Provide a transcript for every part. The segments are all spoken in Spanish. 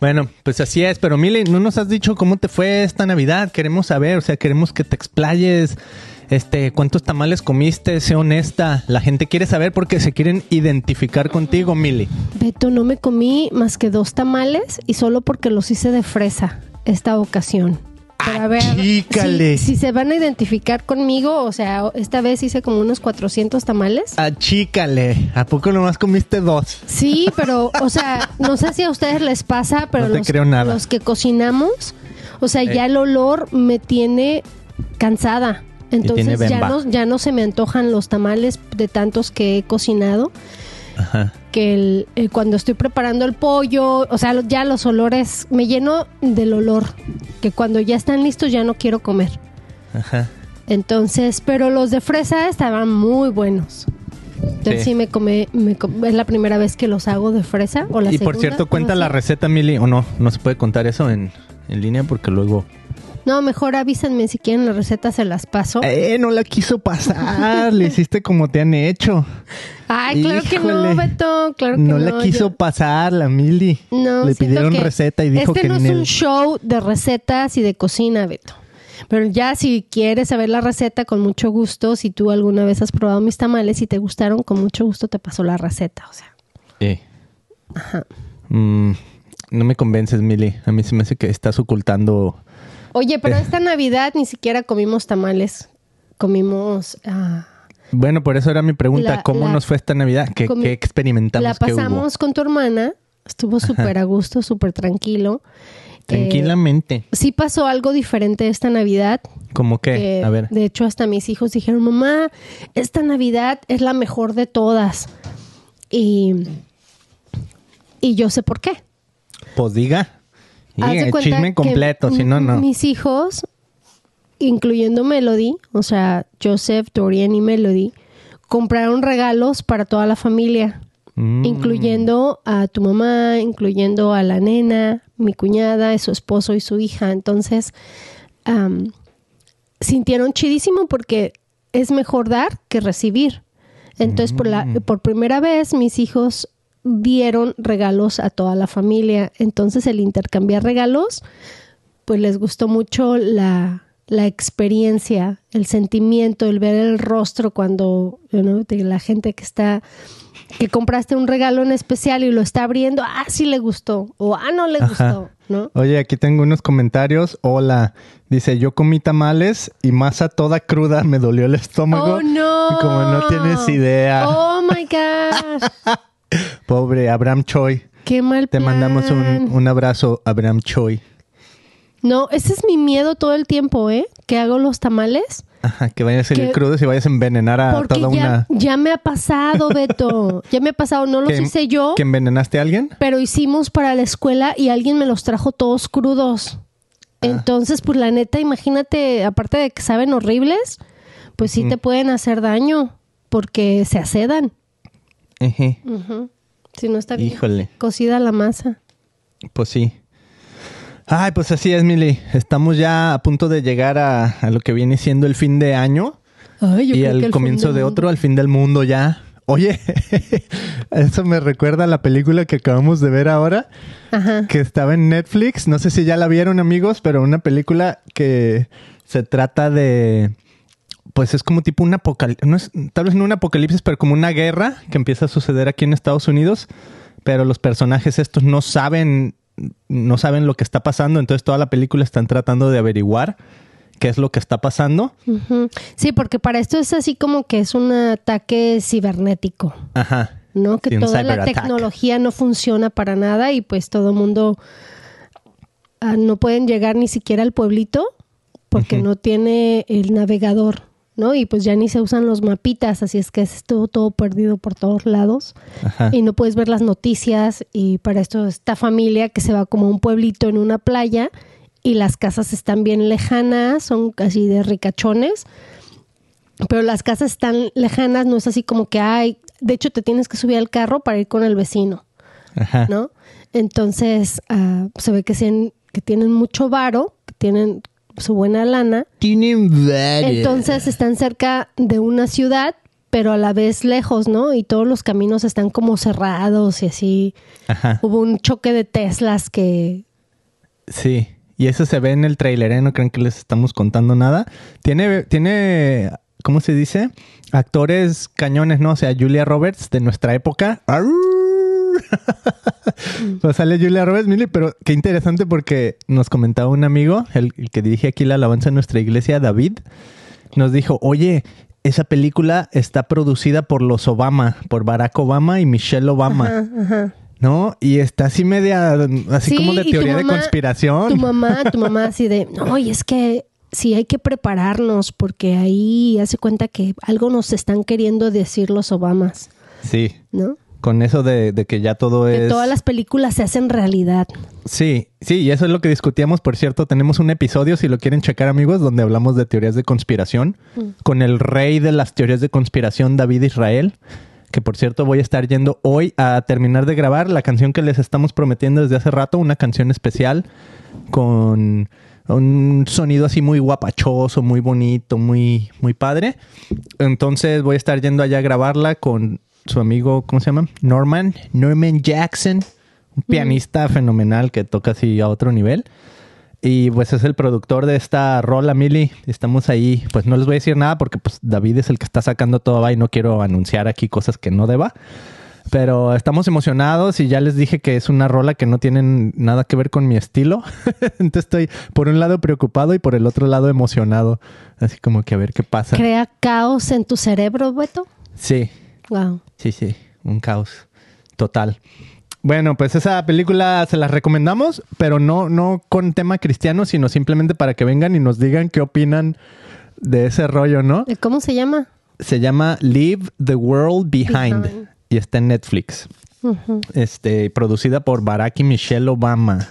Bueno, pues así es, pero Mili, no nos has dicho cómo te fue esta Navidad. Queremos saber, o sea, queremos que te explayes. Este, ¿cuántos tamales comiste? Sé honesta. La gente quiere saber porque se quieren identificar contigo, Mili. Beto, no me comí más que dos tamales y solo porque los hice de fresa esta ocasión. Pero a ver, Achícale. si, si se van a identificar conmigo, o sea, esta vez hice como unos 400 tamales. Achícale. ¿A poco nomás comiste dos? Sí, pero, o sea, no sé si a ustedes les pasa, pero No los, creo nada. los que cocinamos, o sea, Eh. ya el olor me tiene cansada. Entonces ya no, ya no se me antojan los tamales de tantos que he cocinado. Ajá. Que el, eh, cuando estoy preparando el pollo, o sea, ya los olores, me lleno del olor, que cuando ya están listos ya no quiero comer. Ajá. Entonces, pero los de fresa estaban muy buenos. Entonces Sí. sí, me come, me es la primera vez que los hago de fresa o la Y por cierto, cuenta la receta, Mili, o no, no se puede contar eso en, en línea porque luego... No, mejor avísenme si quieren la receta se las paso. Eh, no la quiso pasar, le hiciste como te han hecho. Ay, claro que no. Beto, claro que no no. la quiso yo- pasar la Mili. No, le pidieron que receta y dijo este que no es el... un show de recetas y de cocina, Beto. Pero ya si quieres saber la receta, con mucho gusto, si tú alguna vez has probado mis tamales y te gustaron, con mucho gusto te paso la receta, o sea. Sí. Mm, no me convences, Mili. A mí se me hace que estás ocultando... Oye, pero esta Navidad ni siquiera comimos tamales. Comimos... ah, Bueno, por eso era mi pregunta. La- ¿Cómo la- nos fue esta Navidad? ¿Qué, experimentamos? la pasamos con tu hermana. Estuvo súper a gusto, súper tranquilo. Eh, Tranquilamente. sí pasó algo diferente esta Navidad. ¿Cómo qué? que, A ver. De hecho, hasta mis hijos dijeron, mamá, esta Navidad es la mejor de todas. Y, y yo sé por qué. Pues diga. Y Haz el chisme completo, si no, no. Mis hijos, incluyendo Melody, o sea, Joseph, Dorian y Melody, compraron regalos para toda la familia, Mm. incluyendo a tu mamá, incluyendo a la nena, mi cuñada, su esposo y su hija. Entonces, sintieron chidísimo porque es mejor dar que recibir. Entonces, por, la, por primera vez, mis hijos dieron regalos a toda la familia. Entonces, el intercambiar regalos, pues les gustó mucho la, la experiencia, el sentimiento, el ver el rostro cuando you know, de la gente que está que compraste un regalo en especial y lo está abriendo, ah, sí le gustó, o ah, no le Ajá. gustó, ¿no? Oye, aquí tengo unos comentarios. Hola. Dice, yo comí tamales y masa toda cruda. Me dolió el estómago. Oh, no. Como no tienes idea. Oh, my gosh. Pobre Abraham Choi. Qué mal Te mandamos un, un abrazo, Abraham Choi. No, ese es mi miedo todo el tiempo, ¿eh? Que hago los tamales. Ajá, que vayas a salir crudos y vayas a envenenar a Porque toda ya, una... ya me ha pasado, Beto. ya me ha pasado. No los ¿Que- hice yo, ¿Que envenenaste a alguien? pero hicimos para la escuela y alguien me los trajo todos crudos. Ah. Entonces, pues la neta, imagínate, aparte de que saben horribles, pues sí te pueden hacer daño porque se acedan. Ejé. Si no está bien Híjole. cocida la masa. Pues sí. Ay, pues así es, Mili. Estamos ya a punto de llegar a, a lo que viene siendo el fin de año Ay, yo y creo que el el comienzo de otro, al fin del mundo ya. Oye, eso me recuerda a la película que acabamos de ver ahora, Ajá. que estaba en Netflix. No sé si ya la vieron, amigos, pero una película que se trata de. Pues es como tipo un apocalipsis. No es, tal vez no un apocalipsis, pero como una guerra que empieza a suceder aquí en Estados Unidos. Pero los personajes estos no saben. No saben lo que está pasando. Entonces toda la película están tratando de averiguar qué es lo que está pasando. Sí, porque para esto es así como que es un ataque cibernético, Ajá. ¿no? Que Sí, toda la tecnología no funciona para nada y pues todo el mundo ah, no pueden llegar ni siquiera al pueblito porque no tiene el navegador, ¿no? Y pues ya ni se usan los mapitas, así es que es todo, todo perdido por todos lados Ajá. y no puedes ver las noticias y para esto esta familia que se va como a un pueblito en una playa y las casas están bien lejanas, son casi de ricachones, pero las casas están lejanas, no es así como que hay, de hecho te tienes que subir al carro para ir con el vecino, Ajá. ¿no? Entonces ah, se ve que, que tienen mucho varo, que tienen su buena lana, Tienen varios. entonces están cerca de una ciudad, pero a la vez lejos, ¿no? Y todos los caminos están como cerrados y así. Ajá. Hubo un choque de Teslas que... Sí. Y eso se ve en el trailer, ¿eh? No creen que les estamos contando nada. Tiene, tiene, ¿cómo se dice? Actores cañones, ¿no? O sea, Julia Roberts de nuestra época. pues sale Julia Roberts, Mili, pero qué interesante porque nos comentaba un amigo, el, el que dirige aquí la alabanza en nuestra iglesia, David, nos dijo, oye, esa película está producida por los Obama, por Barack Obama y Michelle Obama. Ajá, ajá. ¿No? Y está así media, así Sí, como de teoría de conspiración. Tu mamá, tu mamá así de, no, y es que sí hay que prepararnos porque ahí hace cuenta que algo nos están queriendo decir los Obamas, Sí, ¿no? Con eso de, de que ya todo Que es... todas las películas se hacen realidad. Sí, sí, y eso es lo que discutíamos, por cierto. Tenemos un episodio, si lo quieren checar, amigos, donde hablamos de teorías de conspiración con el rey de las teorías de conspiración, David Israel. Que por cierto, voy a estar yendo hoy a terminar de grabar la canción que les estamos prometiendo desde hace rato, una canción especial con un sonido así muy guapachoso, muy bonito, muy, muy padre. Entonces voy a estar yendo allá a grabarla con su amigo, ¿cómo se llama? Norman, Norman Jackson, un pianista fenomenal que toca así a otro nivel. Y pues es el productor de esta rola, Mili. Estamos ahí, pues no les voy a decir nada porque pues David es el que está sacando todo va y no quiero anunciar aquí cosas que no deba. Pero estamos emocionados y ya les dije que es una rola que no tienen nada que ver con mi estilo. Entonces estoy por un lado preocupado y por el otro lado emocionado. Así como que a ver qué pasa. Crea caos en tu cerebro, Beto. Sí, Wow. sí, sí. Un caos total. Bueno, pues esa película se la recomendamos, pero no, no con tema cristiano, sino simplemente para que vengan y nos digan qué opinan de ese rollo, ¿no? ¿Cómo se llama? Se llama Leave the World Behind, Behind. y está en Netflix. Este, producida por Barack y Michelle Obama.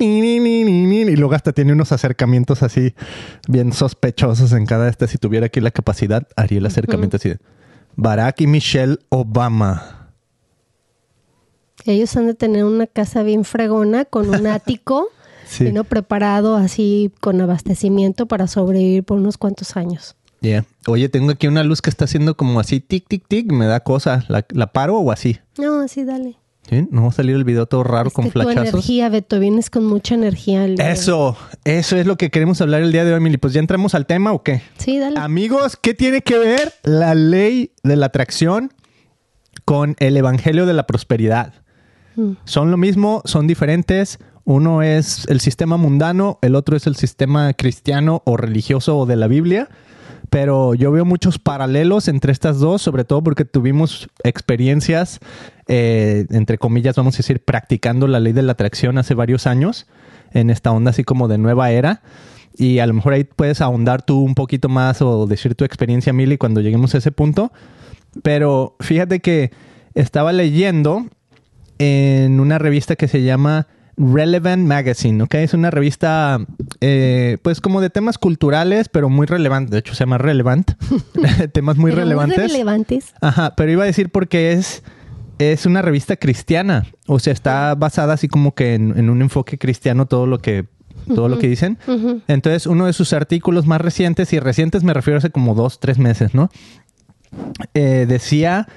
Y luego hasta tiene unos acercamientos así bien sospechosos en cada este. Si tuviera aquí la capacidad, haría el acercamiento así de Barack y Michelle Obama. Ellos han de tener una casa bien fregona con un ático, Sí. preparado así con abastecimiento para sobrevivir por unos cuantos años. Yeah. Oye, tengo aquí una luz que está haciendo como así, tic, tic, tic. Me da cosa. ¿La, la paro o así? No, sí, dale. ¿Sí? ¿No va a salir el video todo raro Es con que tu flachazos? energía, Beto, vienes con mucha energía. el. Eso, eso es lo que queremos hablar el día de hoy, Emily. Pues ya entramos al tema o qué? Sí, dale. Amigos, ¿qué tiene que ver la ley de la atracción con el evangelio de la prosperidad? Mm. Son lo mismo, son diferentes. Uno es el sistema mundano, el otro es el sistema cristiano o religioso o de la Biblia. Pero yo veo muchos paralelos entre estas dos, sobre todo porque tuvimos experiencias, eh, entre comillas, vamos a decir, practicando la ley de la atracción hace varios años, en esta onda así como de nueva era. Y a lo mejor ahí puedes ahondar tú un poquito más o decir tu experiencia, Mili, cuando lleguemos a ese punto. Pero fíjate que estaba leyendo en una revista que se llama Relevant Magazine, ¿ok? Es una revista, eh, pues como de temas culturales, pero muy relevante. De hecho, se llama Relevant. temas muy Pero relevantes. relevantes. Ajá, pero iba a decir porque es, es una revista cristiana. O sea, está basada así como que en, en un enfoque cristiano todo lo que, todo lo que dicen. Entonces, uno de sus artículos más recientes, y recientes me refiero a hace como dos, tres meses, ¿no? Eh, decía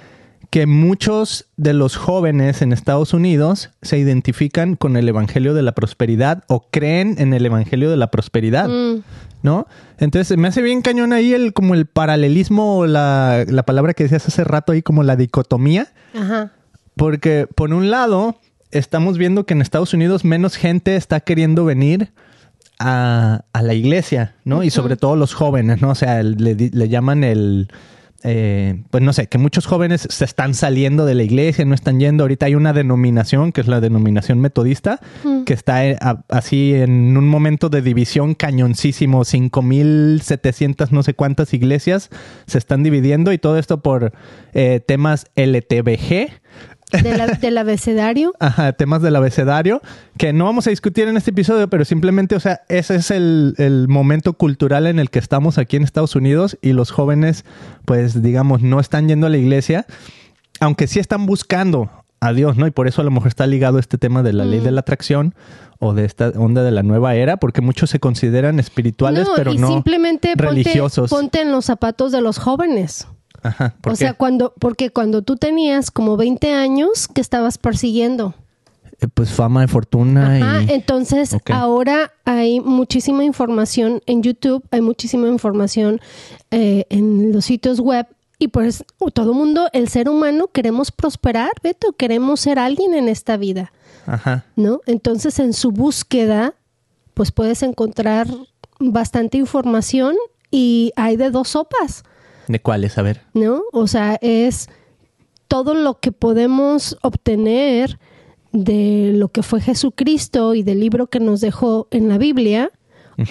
que muchos de los jóvenes en Estados Unidos se identifican con el Evangelio de la Prosperidad o creen en el Evangelio de la Prosperidad. Mm. ¿no? Entonces me hace bien cañón ahí el como el paralelismo, o la, la palabra que decías hace rato ahí como la dicotomía, Ajá. porque por un lado estamos viendo que en Estados Unidos menos gente está queriendo venir a, a la iglesia, ¿no? Y sobre todo los jóvenes, ¿no? O sea, le, le llaman el... eh, pues no sé, que muchos jóvenes se están saliendo de la iglesia, no están yendo. Ahorita hay una denominación, que es la denominación metodista, que está eh, a- así en un momento de división cañoncísimo, 5.700 no sé cuántas iglesias se están dividiendo y todo esto por eh, temas LTBG. De la- del abecedario. Ajá, temas del abecedario que no vamos a discutir en este episodio, pero simplemente, o sea, ese es el, el momento cultural en el que estamos aquí en Estados Unidos y los jóvenes, pues digamos, no están yendo a la iglesia, aunque sí están buscando a Dios, ¿no? Y por eso a lo mejor está ligado este tema de la ley de la atracción o de esta onda de la nueva era, porque muchos se consideran espirituales, pero y no simplemente ponte, religiosos. ponte en los zapatos de los jóvenes. Ajá. ¿por O qué? sea, cuando, porque cuando tú tenías como 20 años, que estabas persiguiendo? Eh, pues fama y fortuna Ajá, y... entonces ahora hay muchísima información en YouTube, hay muchísima información eh, en los sitios web y pues todo mundo, el ser humano, queremos prosperar, Beto, queremos ser alguien en esta vida, Ajá. ¿no? Entonces en su búsqueda, pues puedes encontrar bastante información y hay de dos sopas. ¿De cuáles? A ver. ¿no? O sea, es todo lo que podemos obtener de lo que fue Jesucristo y del libro que nos dejó en la Biblia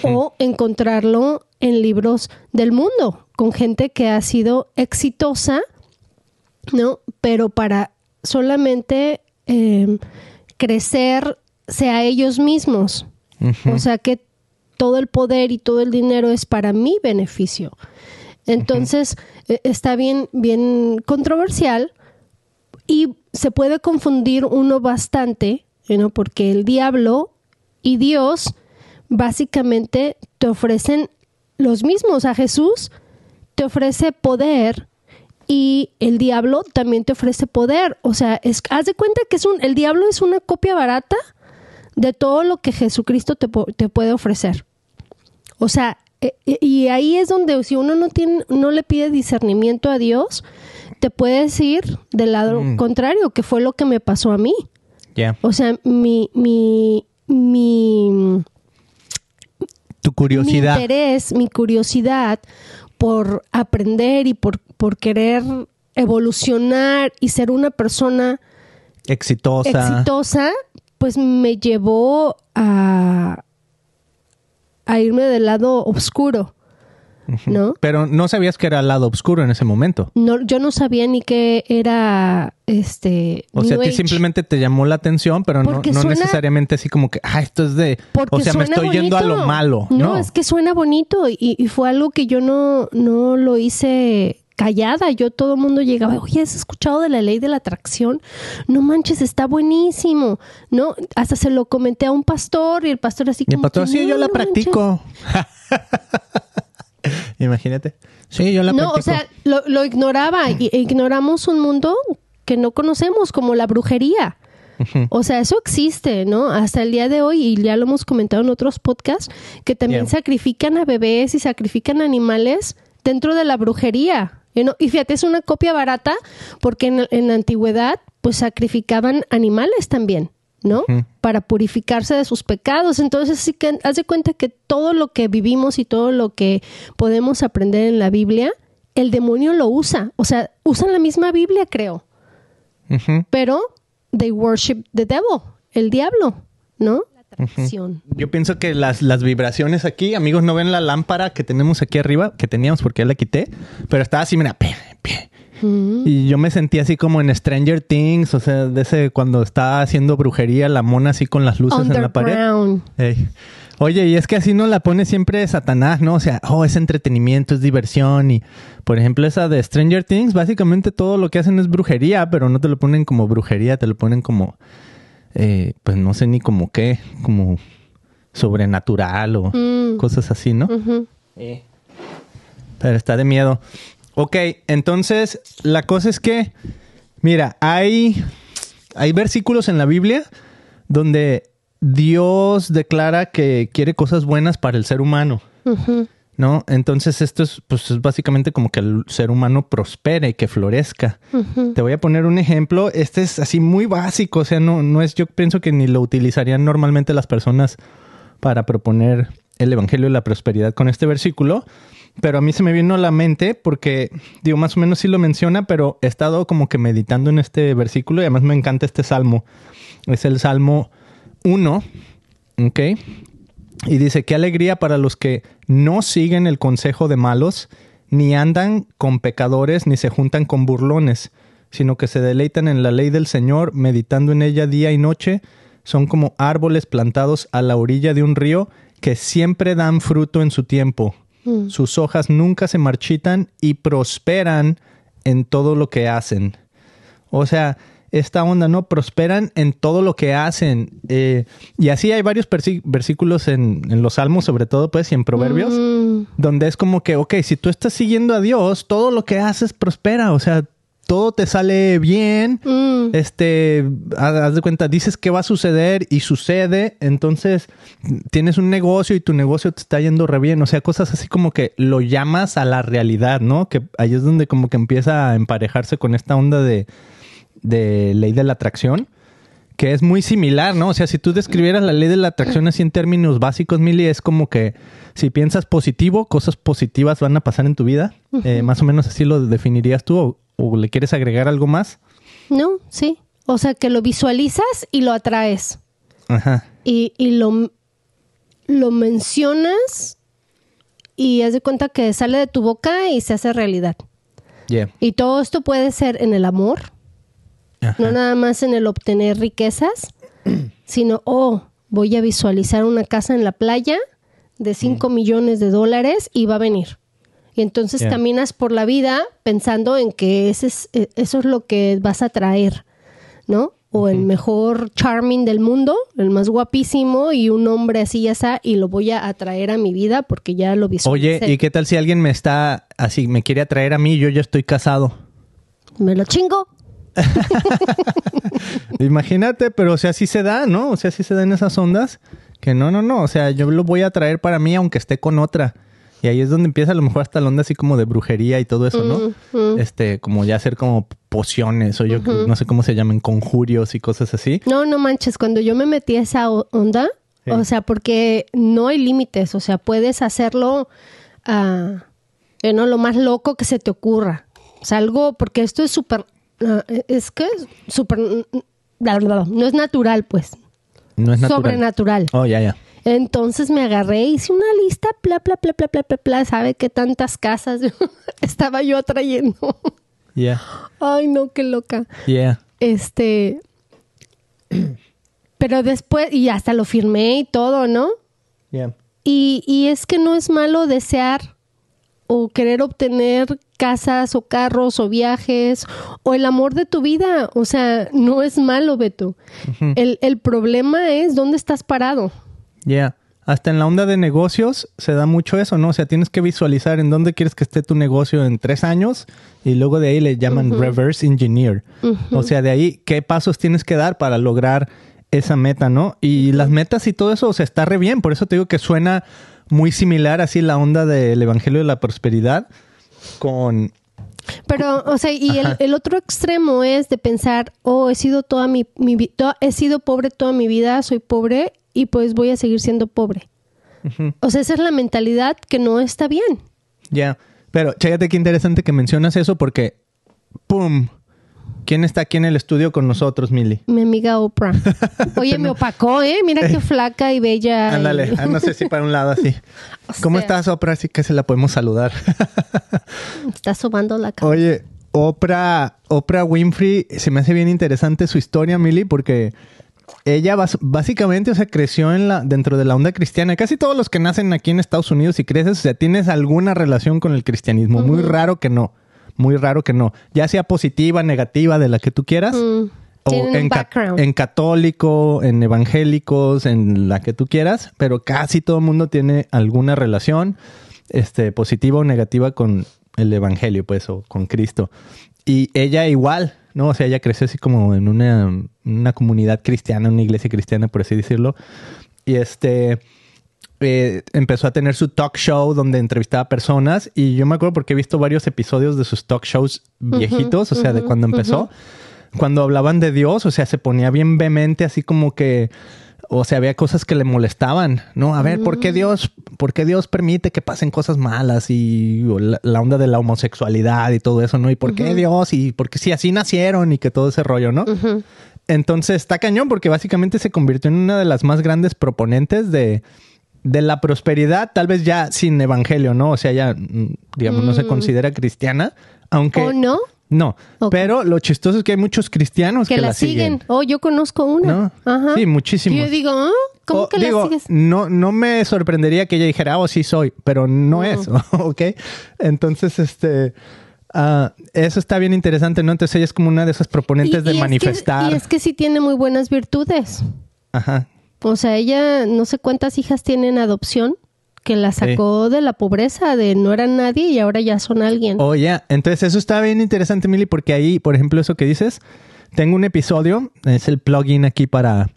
o encontrarlo en libros del mundo con gente que ha sido exitosa, ¿no? Pero para solamente eh, crecer sea ellos mismos. O sea que todo el poder y todo el dinero es para mi beneficio. Entonces, eh, está bien, bien controversial y se puede confundir uno bastante, ¿no? porque el diablo y Dios básicamente te ofrecen los mismos. A Jesús te ofrece poder y el diablo también te ofrece poder. O sea, haz de cuenta que es un, el diablo es una copia barata de todo lo que Jesucristo te, te puede ofrecer. O sea, y ahí es donde si uno no tiene, no le pide discernimiento a Dios, te puedes ir del lado Mm. contrario, que fue lo que me pasó a mí. Ya. O sea, mi, mi, mi, Tu mi curiosidad. interés, mi curiosidad por aprender y por, por querer evolucionar y ser una persona exitosa. exitosa, pues me llevó a, a irme del lado oscuro, ¿no? Pero no sabías que era el lado oscuro en ese momento. No, yo no sabía ni que era este. O sea, a ti simplemente te llamó la atención, pero no, Porque no suena- necesariamente así como que, ah, esto es de... Porque o sea, me estoy yendo a lo malo. No, No, es que suena bonito y, y fue algo que yo no, no lo hice callada. Yo todo el mundo llegaba, oye, ¿has escuchado de la ley de la atracción? No manches, está buenísimo. No, hasta se lo comenté a un pastor y el pastor así Y el como pastor, que, sí, "No, yo la no manches". practico. Imagínate. Sí, yo la No, practico. o sea, lo, lo ignoraba y e ignoramos un mundo que no conocemos como la brujería. O sea, eso existe, ¿no? Hasta el día de hoy, y ya lo hemos comentado en otros podcasts, que también Yeah. sacrifican a bebés y sacrifican animales dentro de la brujería. Y no- Y fíjate, es una copia barata porque en, en la antigüedad pues sacrificaban animales también, ¿no? Para purificarse de sus pecados. Entonces, sí que haz de cuenta que todo lo que vivimos y todo lo que podemos aprender en la Biblia, el demonio lo usa. O sea, usan la misma Biblia, creo pero they worship the devil, el diablo, ¿no? Yo pienso que las, las vibraciones aquí, amigos, no ven la lámpara que tenemos aquí arriba, que teníamos porque ya la quité, pero estaba así, mira, pe, pe. Y yo me sentí así como en Stranger Things, o sea, de ese cuando estaba haciendo brujería, la mona así con las luces en la pared. Oye, y es que así no la pone siempre Satanás, ¿no? O sea, oh, es entretenimiento, es diversión. Y, por ejemplo, esa de Stranger Things, básicamente todo lo que hacen es brujería, pero no te lo ponen como brujería, te lo ponen como, eh, pues no sé ni como qué, como sobrenatural o Mm. cosas así, ¿no? Pero está de miedo. Ok, entonces la cosa es que, mira, hay, hay versículos en la Biblia donde Dios declara que quiere cosas buenas para el ser humano, Ujú. ¿No? Entonces esto es, pues, es básicamente como que el ser humano prospere y que florezca. Te voy a poner un ejemplo. Este es así muy básico, o sea, no, no es, yo pienso que ni lo utilizarían normalmente las personas para proponer el Evangelio de la Prosperidad con este versículo, pero a mí se me vino a la mente porque, digo, más o menos sí lo menciona, pero he estado como que meditando en este versículo y además me encanta este salmo. Es el Salmo 1, ¿ok? Y dice, qué alegría para los que no siguen el consejo de malos, ni andan con pecadores, ni se juntan con burlones, sino que se deleitan en la ley del Señor, meditando en ella día y noche, son como árboles plantados a la orilla de un río que siempre dan fruto en su tiempo. Mm. Sus hojas nunca se marchitan y prosperan en todo lo que hacen. O sea, esta onda, ¿no? Prosperan en todo lo que hacen. Eh, y así hay varios versículos en, en los Salmos, sobre todo, pues, y en Proverbios, Mm, donde es como que, ok, si tú estás siguiendo a Dios, todo lo que haces prospera, o sea, todo te sale bien. mm. Este, haz haz de cuenta, dices que va a suceder y sucede, entonces tienes un negocio y tu negocio te está yendo re bien, o sea, cosas así como que lo llamas a la realidad, ¿no? Que ahí es donde como que empieza a emparejarse con esta onda de, de ley de la atracción, que es muy similar, ¿no? O sea, si tú describieras la ley de la atracción así en términos básicos, Mili, es como que si piensas positivo, cosas positivas van a pasar en tu vida, Eh, más o menos así lo definirías tú, o- o le quieres agregar algo más. No, sí. O sea, que lo visualizas y lo atraes. Ajá. Y, y lo, lo mencionas y haz de cuenta que sale de tu boca y se hace realidad. Yeah. Y todo esto puede ser en el amor, Ajá. no nada más en el obtener riquezas, sino, oh, voy a visualizar una casa en la playa de 5 millones de dólares y va a venir. Y entonces Yeah. caminas por la vida pensando en que ese es, eh, eso es lo que vas a traer, ¿no? O el mejor charming del mundo, el más guapísimo y un hombre así ya está, y lo voy a atraer a mi vida porque ya lo Oye, visualicé. ¿y qué tal si alguien me está así, me quiere atraer a mí y yo ya estoy casado? Me lo chingo. Imagínate, pero o sea, sí se da, ¿no? O sea, sí se dan esas ondas. Que no, no, no. O sea, yo lo voy a traer para mí aunque esté con otra. Y ahí es donde empieza a lo mejor hasta la onda así como de brujería y todo eso, ¿no? Este, como ya hacer como pociones o yo no sé cómo se llaman, conjurios y cosas así. No, no manches, cuando yo me metí a esa onda, Sí. o sea, porque no hay límites, o sea, puedes hacerlo, ah, no, lo más loco que se te ocurra. O sea, algo, porque esto es súper, ah, es que es bla, no es natural, pues, No es natural. sobrenatural. Oh, ya, ya. Entonces me agarré, hice una lista, bla, bla, bla, bla, bla, bla, bla, ¿sabe qué tantas casas estaba yo atrayendo? Yeah. Ay, no, qué loca. Yeah. Este. Pero después, y hasta lo firmé y todo, ¿no? Yeah. Y, y es que no es malo desear o querer obtener casas o carros o viajes o el amor de tu vida. O sea, no es malo, Beto. el, el problema es dónde estás parado. Yeah. Hasta en la onda de negocios se da mucho eso, ¿no? O sea, tienes que visualizar en dónde quieres que esté tu negocio en tres años y luego de ahí le llaman reverse engineer. O sea, de ahí, ¿qué pasos tienes que dar para lograr esa meta, ¿no? Y las metas y todo eso, o sea, está re bien. Por eso te digo que suena muy similar así la onda del Evangelio de la Prosperidad con... Pero, o sea, y el, otro extremo es de pensar, oh, he sido toda mi, mi to- he sido pobre toda mi vida, soy pobre y pues voy a seguir siendo pobre. O sea, esa es la mentalidad que no está bien. Ya, pero chécate qué interesante que mencionas eso porque, ¡pum! ¿Quién está aquí en el estudio con nosotros, Mili? Mi amiga Oprah. Oye, me opacó, ¿eh? Mira qué flaca y bella. Ándale, ah, no sé si para un lado así. O ¿Cómo estás, Oprah? Así que se la podemos saludar. Está sobando la cara. Oye, Oprah, Oprah Winfrey, se me hace bien interesante su historia, Mili, porque ella básicamente, o sea, creció en la, dentro de la onda cristiana. Casi todos los que nacen aquí en Estados Unidos y creces, o sea, tienes alguna relación con el cristianismo. Muy raro que no. Muy raro que no. Ya sea positiva, negativa, de la que tú quieras. Mm, O ca- en católico, en evangélicos, en la que tú quieras, pero casi todo el mundo tiene alguna relación este, positiva o negativa con el evangelio, pues, o con Cristo. Y ella igual, ¿no? O sea, ella creció así como en una, una comunidad cristiana, una iglesia cristiana, por así decirlo. Y este eh, empezó a tener su talk show donde entrevistaba personas. Y yo me acuerdo porque he visto varios episodios de sus talk shows viejitos, o sea, de cuando empezó. Cuando hablaban de Dios, o sea, se ponía bien vehemente, así como que. O sea, había cosas que le molestaban, ¿no? A ver, ¿por qué Dios, por qué Dios permite que pasen cosas malas y la, la onda de la homosexualidad y todo eso, ¿no? ¿Y por qué Dios? Y porque si así nacieron y que todo ese rollo, ¿no? Entonces está cañón porque básicamente se convirtió en una de las más grandes proponentes de, de la prosperidad, tal vez ya sin evangelio, ¿no? O sea, ya, mm, digamos, no se considera cristiana, aunque... ¿O no? No, pero lo chistoso es que hay muchos cristianos que, Que la siguen. Oh, yo conozco una. ¿No? Ajá. Sí, muchísimos. Y yo digo, ¿ah? ¿cómo O, que digo, la sigues? No, no me sorprendería que ella dijera, oh, sí soy, pero no es, ¿ok? Entonces, este, ah, eso está bien interesante, ¿no? Entonces ella es como una de esas proponentes de es que- manifestar. y es que sí tiene muy buenas virtudes. Ajá. O sea, ella no sé cuántas hijas tiene en adopción que la sacó de la pobreza, de no eran nadie y ahora ya son alguien. Oh, ya. Entonces, eso está bien interesante, Mili, porque ahí, por ejemplo, eso que dices, tengo un episodio, es el plugin aquí para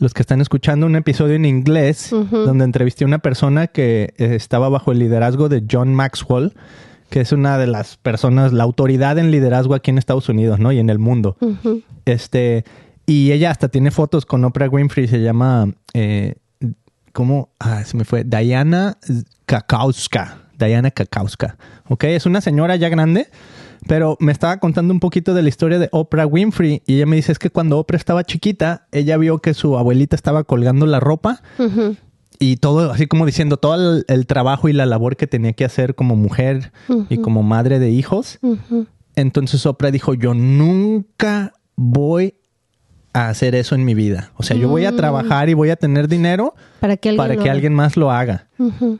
los que están escuchando, un episodio en inglés, donde entrevisté a una persona que eh, estaba bajo el liderazgo de John Maxwell, que es una de las personas, la autoridad en liderazgo aquí en Estados Unidos, ¿no? Y en el mundo. Este, y ella hasta tiene fotos con Oprah Winfrey, se llama, eh, ¿cómo? Ah, se me fue, Diana Kakauska. Diana Kakauska. Ok, es una señora ya grande, pero me estaba contando un poquito de la historia de Oprah Winfrey y ella me dice es que cuando Oprah estaba chiquita, ella vio que su abuelita estaba colgando la ropa y todo, así como diciendo todo el, el trabajo y la labor que tenía que hacer como mujer y como madre de hijos. Entonces Oprah dijo, yo nunca voy a hacer eso en mi vida. O sea, yo voy a trabajar y voy a tener dinero Para que alguien para que alguien más lo haga.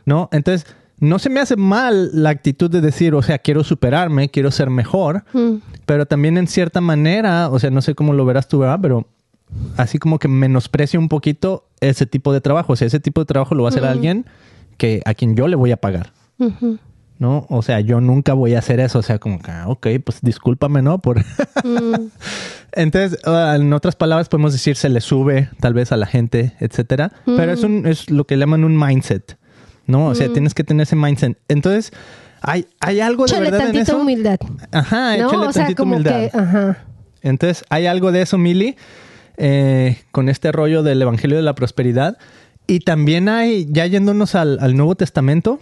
¿no? Entonces, no se me hace mal la actitud de decir, o sea, quiero superarme, quiero ser mejor, Mm. pero también en cierta manera, o sea, no sé cómo lo verás tú, ¿verdad? Pero así como que menosprecio un poquito ese tipo de trabajo. O sea, ese tipo de trabajo lo va a hacer alguien que a quien yo le voy a pagar. ¿No? O sea, yo nunca voy a hacer eso. O sea, como que, ah, ok, pues discúlpame, ¿no? Por... Mm. Entonces, ah, en otras palabras, podemos decir se le sube tal vez a la gente, etcétera. Pero es, un, es lo que llaman un mindset, ¿no? O sea, tienes que tener ese mindset. Entonces, hay, hay algo de Échale verdad en eso. humildad. Ajá, ¿No? échale O sea, tantita como humildad. que, ajá. Entonces, hay algo de eso, Mili, eh, con este rollo del Evangelio de la Prosperidad. Y también hay, ya yéndonos al, al Nuevo Testamento,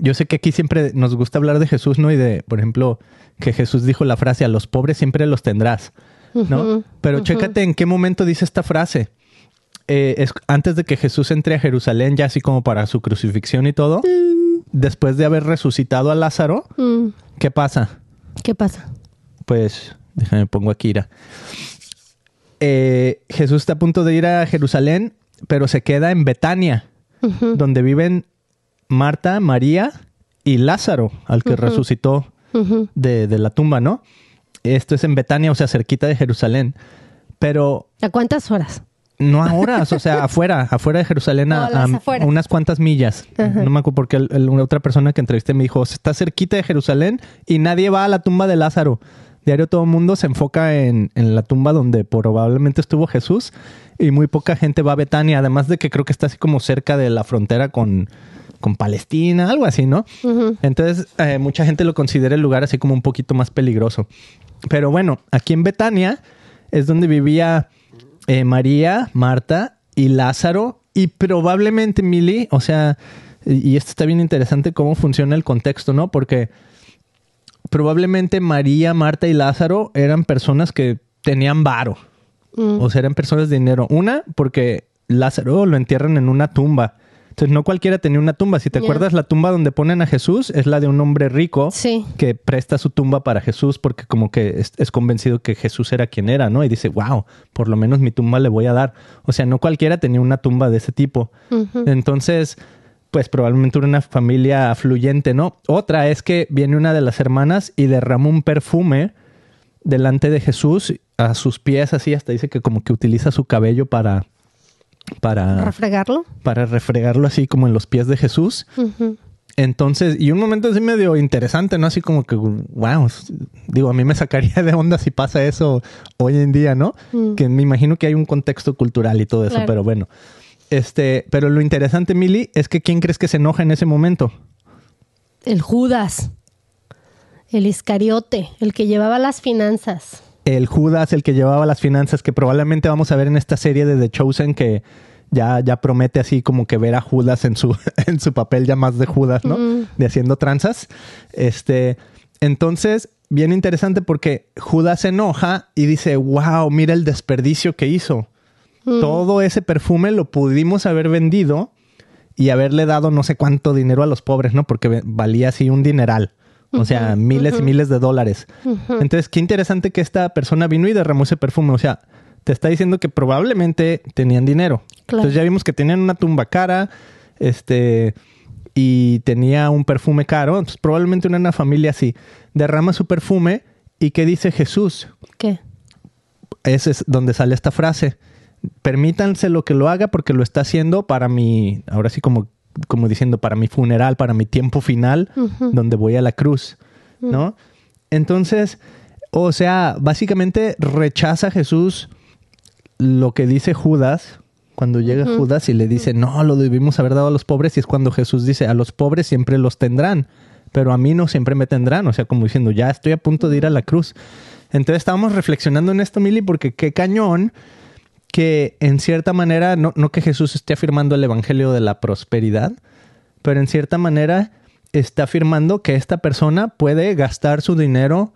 yo sé que aquí siempre nos gusta hablar de Jesús, ¿no? Y de, por ejemplo, que Jesús dijo la frase, a los pobres siempre los tendrás, ¿no? Pero chécate en qué momento dice esta frase. Eh, es antes de que Jesús entre a Jerusalén, ya así como para su crucifixión y todo, después de haber resucitado a Lázaro, Mm. ¿qué pasa? ¿Qué pasa? Pues, déjame pongo aquí, Ira. Eh, Jesús está a punto de ir a Jerusalén, pero se queda en Betania, donde viven Marta, María y Lázaro, al que resucitó de, de la tumba, ¿no? Esto es en Betania, o sea, cerquita de Jerusalén. Pero ¿A cuántas horas? no a horas, o sea, afuera, afuera de Jerusalén, a, No, las a- afueras. a unas cuantas millas. No me acuerdo porque el- el- una otra persona que entrevisté me dijo, está cerquita de Jerusalén y nadie va a la tumba de Lázaro. Diario todo el mundo se enfoca en, en la tumba donde probablemente estuvo Jesús y muy poca gente va a Betania, además de que creo que está así como cerca de la frontera con, con Palestina, algo así, ¿no? Entonces, eh, mucha gente lo considera el lugar así como un poquito más peligroso. Pero bueno, aquí en Betania es donde vivía eh, María, Marta y Lázaro. Y probablemente Mili, o sea, y y esto está bien interesante cómo funciona el contexto, ¿no? Porque probablemente María, Marta y Lázaro eran personas que tenían varo. Mm. O sea, eran personas de dinero. Una, porque Lázaro lo entierran en una tumba. Entonces, no cualquiera tenía una tumba. Si te acuerdas, la tumba donde ponen a Jesús es la de un hombre rico Sí. que presta su tumba para Jesús porque como que es, es convencido que Jesús era quien era, ¿no? Y dice, wow, por lo menos mi tumba le voy a dar. O sea, no cualquiera tenía una tumba de ese tipo. Entonces, pues probablemente era una familia afluyente, ¿no? Otra es que viene una de las hermanas y derrama un perfume delante de Jesús a sus pies, así hasta dice que como que utiliza su cabello para para ¿Refregarlo? para refregarlo así como en los pies de Jesús. Entonces, y un momento así medio interesante, ¿no? Así como que, wow, digo, a mí me sacaría de onda si pasa eso hoy en día, ¿no? Mm. Que me imagino que hay un contexto cultural y todo eso, Claro. pero bueno. Este, pero lo interesante, Mili, es que ¿quién crees que se enoja en ese momento? El Judas. El Iscariote. El que llevaba las finanzas. El Judas, el que llevaba las finanzas, que probablemente vamos a ver en esta serie de The Chosen, que ya, ya promete así como que ver a Judas en su, en su papel ya más de Judas, ¿no? Mm. De haciendo tranzas. Este, entonces, bien interesante porque Judas se enoja y dice, wow, mira el desperdicio que hizo. Todo ese perfume lo pudimos haber vendido y haberle dado no sé cuánto dinero a los pobres, ¿no? Porque valía así un dineral. O sea, miles y miles de dólares. Entonces, qué interesante que esta persona vino y derramó ese perfume. O sea, te está diciendo que probablemente tenían dinero. Claro. Entonces ya vimos que tenían una tumba cara, este, y tenía un perfume caro, pues probablemente una, una familia así, derrama su perfume y ¿qué dice Jesús? ¿Qué? Ese es donde sale esta frase. Permítanse lo que lo haga porque lo está haciendo para mi, ahora sí como, como diciendo, para mi funeral, para mi tiempo final, donde voy a la cruz, ¿no? Entonces, o sea, básicamente rechaza Jesús lo que dice Judas, cuando llega Judas y le dice, no, lo debimos haber dado a los pobres, y es cuando Jesús dice, a los pobres siempre los tendrán, pero a mí no siempre me tendrán, o sea, como diciendo, ya estoy a punto de ir a la cruz. Entonces estábamos reflexionando en esto, Mili, porque qué cañón que en cierta manera, no, no que Jesús esté afirmando el Evangelio de la prosperidad, pero en cierta manera está afirmando que esta persona puede gastar su dinero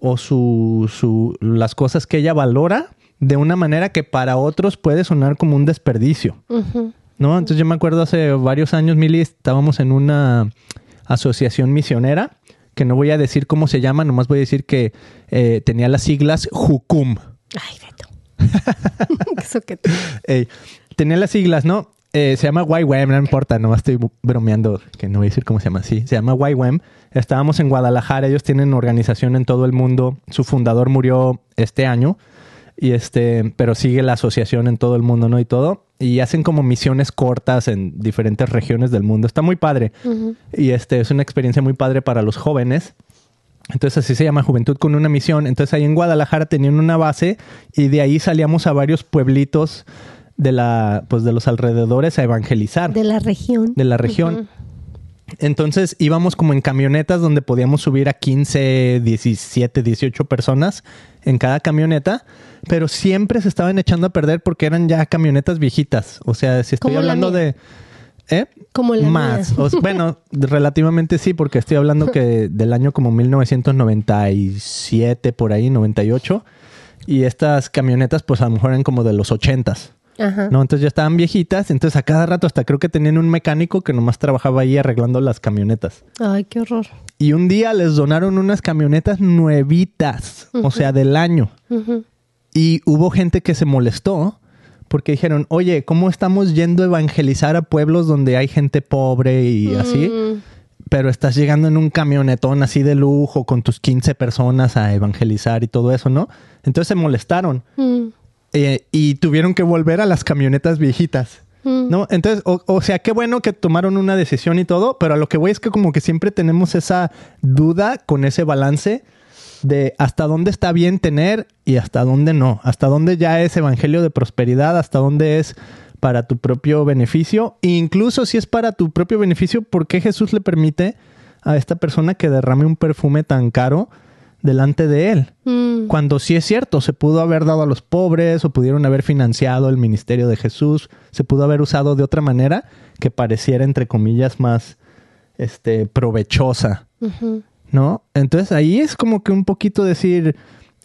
o su, su, las cosas que ella valora de una manera que para otros puede sonar como un desperdicio. ¿No? Entonces yo me acuerdo hace varios años, Mili, estábamos en una asociación misionera, que no voy a decir cómo se llama, nomás voy a decir que eh, tenía las siglas Jucum. Ay, Beto. Ey, tenía las siglas, ¿no? Eh, se llama YWAM, no importa, nomás estoy bromeando, que no voy a decir cómo se llama. Sí, se llama YWAM. Estábamos en Guadalajara, ellos tienen organización en todo el mundo. Su fundador murió este año, y este, pero sigue la asociación en todo el mundo, ¿no? Y todo. Y hacen como misiones cortas en diferentes regiones del mundo. Está muy padre. Y este es una experiencia muy padre para los jóvenes. Entonces así se llama Juventud con una misión. Entonces ahí en Guadalajara tenían una base y de ahí salíamos a varios pueblitos de la, pues de los alrededores a evangelizar. De la región. De la región. Entonces íbamos como en camionetas donde podíamos subir a 15, 17, 18 personas en cada camioneta, pero siempre se estaban echando a perder porque eran ya camionetas viejitas. O sea, si estoy hablando de... ¿Eh? Como la Más. O bueno, relativamente sí, porque estoy hablando que del año como 1997, por ahí, 98. Y estas camionetas, pues a lo mejor eran como de los 80s. Ajá. ¿no? Entonces ya estaban viejitas, entonces a cada rato hasta creo que tenían un mecánico que nomás trabajaba ahí arreglando las camionetas. Ay, qué horror. Y un día les donaron unas camionetas nuevitas, o sea, del año. Y hubo gente que se molestó porque dijeron, oye, ¿cómo estamos yendo a evangelizar a pueblos donde hay gente pobre y así? Mm. Pero estás llegando en un camionetón así de lujo con tus 15 personas a evangelizar y todo eso, ¿no? Entonces se molestaron Mm. eh, y tuvieron que volver a las camionetas viejitas. Mm. ¿No? Entonces, o, o sea, qué bueno que tomaron una decisión y todo, pero a lo que voy es que como que siempre tenemos esa duda con ese balance de hasta dónde está bien tener y hasta dónde no, hasta dónde ya es evangelio de prosperidad, hasta dónde es para tu propio beneficio, e incluso si es para tu propio beneficio, ¿por qué Jesús le permite a esta persona que derrame un perfume tan caro delante de él? Mm. Cuando sí es cierto, se pudo haber dado a los pobres o pudieron haber financiado el ministerio de Jesús, se pudo haber usado de otra manera que pareciera, entre comillas, más este, provechosa, Ujú. ¿No? Entonces ahí es como que un poquito decir,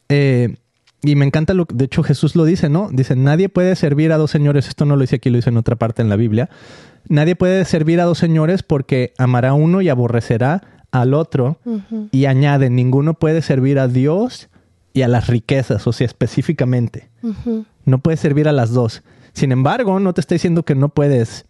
eh, y me encanta lo que, de hecho Jesús lo dice, ¿no? Dice, nadie puede servir a dos señores, esto no lo dice aquí, lo dice en otra parte en la Biblia, nadie puede servir a dos señores porque amará a uno y aborrecerá al otro, y añade, ninguno puede servir a Dios y a las riquezas, o sea, específicamente. No puedes servir a las dos. Sin embargo, no te está diciendo que no puedes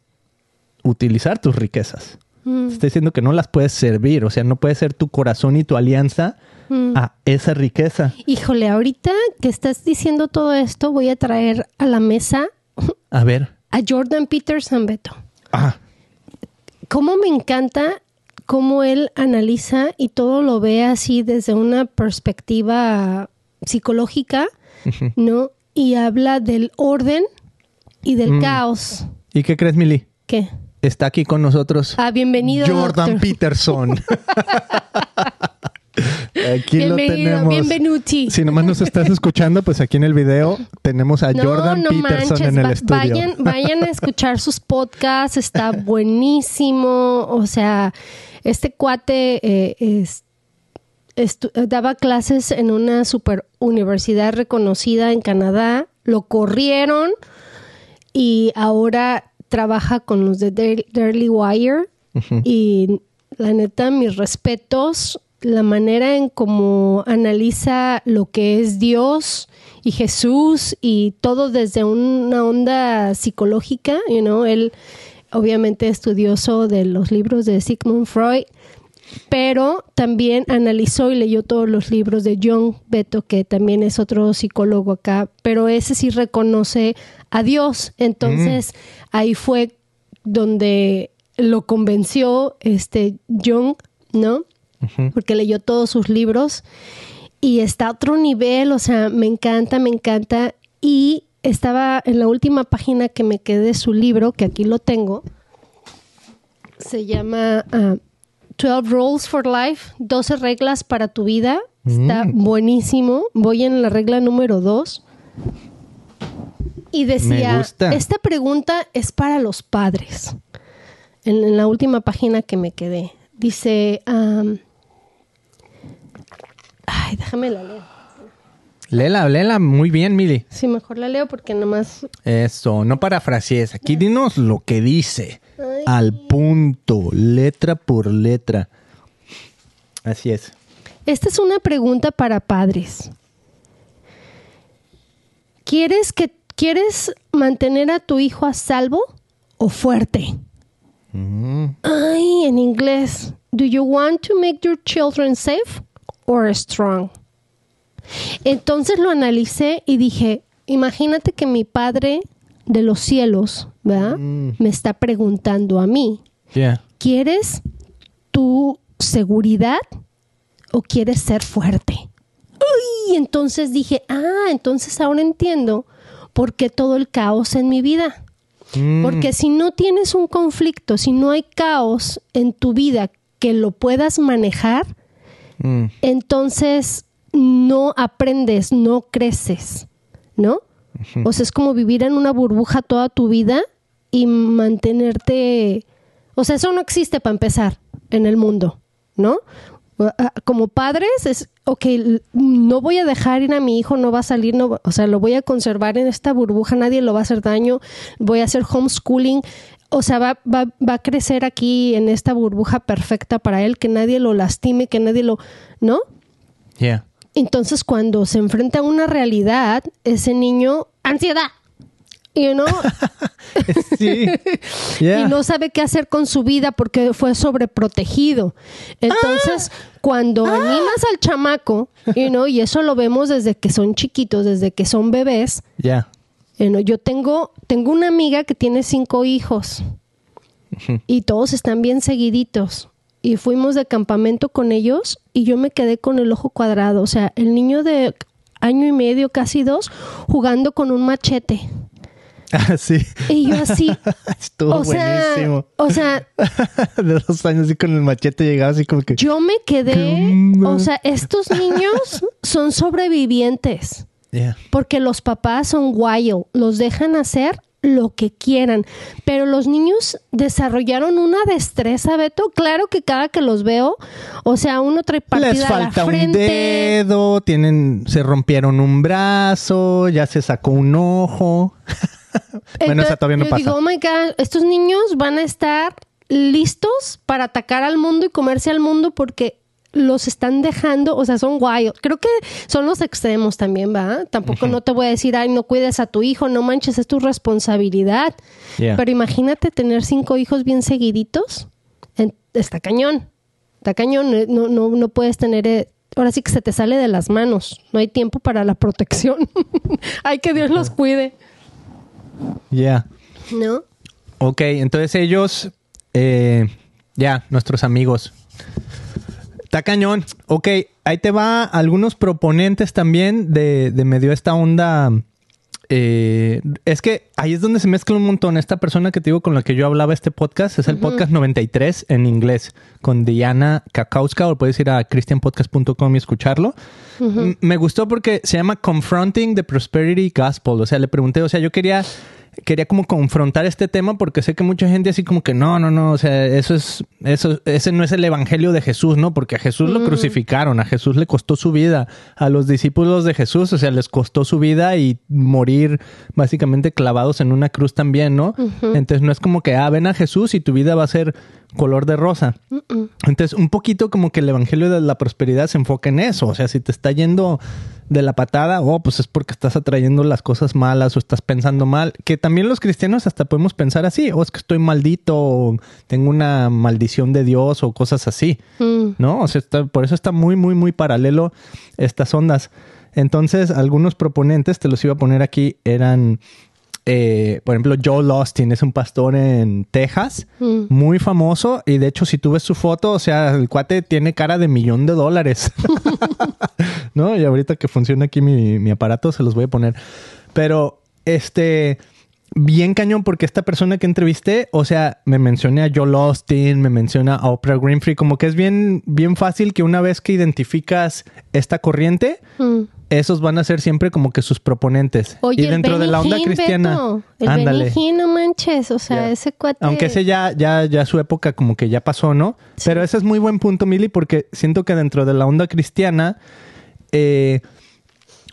utilizar tus riquezas. Mm. Está diciendo que no las puedes servir, o sea, no puede ser tu corazón y tu alianza Mm. a esa riqueza. Híjole, ahorita que estás diciendo todo esto, voy a traer a la mesa A ver. a Jordan Peterson, Beto. Ah, Cómo me encanta cómo él analiza y todo lo ve así desde una perspectiva psicológica. ¿no? Y habla del orden y del Mm. caos. ¿Y qué crees, Mili? ¿Qué? Está aquí con nosotros Ah, bienvenido. Jordan doctor. Peterson. aquí lo tenemos. bienvenuti. Si nomás nos estás escuchando, pues aquí en el video tenemos a No, Jordan no Peterson manches, en el va- estudio. Vayan, vayan a escuchar sus podcasts, está buenísimo. O sea, este cuate eh, es- daba clases en una super universidad reconocida en Canadá, lo corrieron y ahora trabaja con los de Daily Wire y la neta, mis respetos, la manera en cómo analiza lo que es Dios y Jesús y todo desde una onda psicológica, you know, él, obviamente estudioso de los libros de Sigmund Freud, pero también analizó y leyó todos los libros de John Beto, que también es otro psicólogo acá, pero ese sí reconoce a Dios. Entonces ahí fue donde lo convenció este Jung, ¿no? Porque leyó todos sus libros y está a otro nivel, o sea, me encanta, me encanta. Y estaba en la última página que me quedé de su libro, que aquí lo tengo, se llama 12 ah, Rules for Life, 12 reglas para tu vida. Está mm. buenísimo. Voy en la regla número 2. Y decía, esta pregunta es para los padres. En, la última página que me quedé. Dice, ay, déjame la leer. Léela, léela muy bien, Mili. Sí, mejor la leo porque nomás... Eso, no parafrasees. Aquí dinos lo que dice. Al punto, letra por letra. Así es. Esta es una pregunta para padres. ¿Quieres que quieres mantener a tu hijo a salvo o fuerte? Mm. Ay, en inglés. Do you want to make your children safe or strong? Entonces lo analicé y dije, imagínate que mi padre de los cielos, ¿verdad? Mm. Me está preguntando a mí, ¿quieres tu seguridad o quieres ser fuerte? Y entonces dije, ah, entonces ahora entiendo por qué todo el caos en mi vida. Mm. Porque si no tienes un conflicto, si no hay caos en tu vida que lo puedas manejar, mm. entonces no aprendes, no creces, ¿no? O sea, es como vivir en una burbuja toda tu vida y mantenerte... O sea, eso no existe para empezar en el mundo, ¿no? Ah, como padres es, ok, no voy a dejar ir a mi hijo, no va a salir, no, o sea, lo voy a conservar en esta burbuja, nadie lo va a hacer daño, voy a hacer homeschooling, o sea, va, va, va a crecer aquí en esta burbuja perfecta para él, que nadie lo lastime, que nadie lo, ¿no? Yeah. Entonces, cuando se enfrenta a una realidad, ese niño, ansiedad, you know? sí. y no sabe qué hacer con su vida porque fue sobreprotegido. Entonces, ah. Cuando ah. animas al chamaco, you know, y eso lo vemos desde que son chiquitos, desde que son bebés. Ya. yo tengo, tengo una amiga que tiene cinco hijos y todos están bien seguiditos y fuimos de campamento con ellos y yo me quedé con el ojo cuadrado. O sea, el niño de año y medio, casi dos, jugando con un machete. Ah, sí. Y yo así. Estuvo o buenísimo. o sea. de dos años y con el machete llegaba así como que. Yo me quedé. O sea, estos niños son sobrevivientes. Porque los papás son wild. Los dejan hacer lo que quieran. Pero los niños desarrollaron una destreza, Beto. Claro que cada que los veo, o sea, uno trae partida Les falta a la frente. un dedo, tienen, se rompieron un brazo, ya se sacó un ojo. Bueno, esa todavía no pasa. Digo, oh my God, estos niños van a estar listos para atacar al mundo y comerse al mundo porque los están dejando, o sea, son wild. Creo que son los extremos también, ¿va? Tampoco no te voy a decir, ay, no cuides a tu hijo, no manches, es tu responsabilidad. Pero imagínate tener cinco hijos bien seguiditos. está cañón. Está cañón. Eh, no, no, no puedes tener. Eh, ahora sí que se te sale de las manos. No hay tiempo para la protección. ay, que Dios los cuide. Ya. ¿No? Ok, entonces ellos, eh, ya, nuestros amigos Está cañón. Ok, ahí te va algunos proponentes también de, de medio esta onda. Eh, es que ahí es donde se mezcla un montón. Esta persona que te digo con la que yo hablaba este podcast es el podcast 93 en inglés con Diana Kakauska o puedes ir a christianpodcast.com y escucharlo. Me gustó porque se llama Confronting the Prosperity Gospel. O sea, le pregunté, o sea, yo quería quería como confrontar este tema porque sé que mucha gente así como que no, no, no, o sea, eso es, eso, ese no es el evangelio de Jesús, ¿no? Porque a Jesús lo mm. crucificaron, a Jesús le costó su vida, a los discípulos de Jesús, o sea, les costó su vida y morir básicamente clavados en una cruz también, ¿no? Entonces no es como que, ah, ven a Jesús y tu vida va a ser color de rosa. Entonces, un poquito como que el evangelio de la prosperidad se enfoca en eso, o sea, si te está yendo de la patada, oh, pues es porque estás atrayendo las cosas malas o estás pensando mal. Que también los cristianos hasta podemos pensar así, o oh, es que estoy maldito, o tengo una maldición de Dios o cosas así, Mm. ¿no? O sea, está- por eso está muy, muy, muy paralelo estas ondas. Entonces, algunos proponentes, te los iba a poner aquí, eran, eh, por ejemplo, Joel Austin, es un pastor en Texas, Mm. muy famoso, y de hecho, si tú ves su foto, o sea, el cuate tiene cara de millón de dólares. ¿No? Y ahorita que funciona aquí mi, mi aparato, se los voy a poner. Pero, este, bien cañón, porque esta persona que entrevisté, o sea, me menciona a Joel Austin, me menciona a Oprah Winfrey, como que es bien, bien fácil que una vez que identificas esta corriente, Mm. Esos van a ser siempre como que sus proponentes. Oye, y dentro el de la onda cristiana, Beto, el ándale. No manches, o sea, ese cuate... Aunque ese ya, ya, ya su época como que ya pasó, ¿no? Sí. Pero ese es muy buen punto, Mili, porque siento que dentro de la onda cristiana, eh,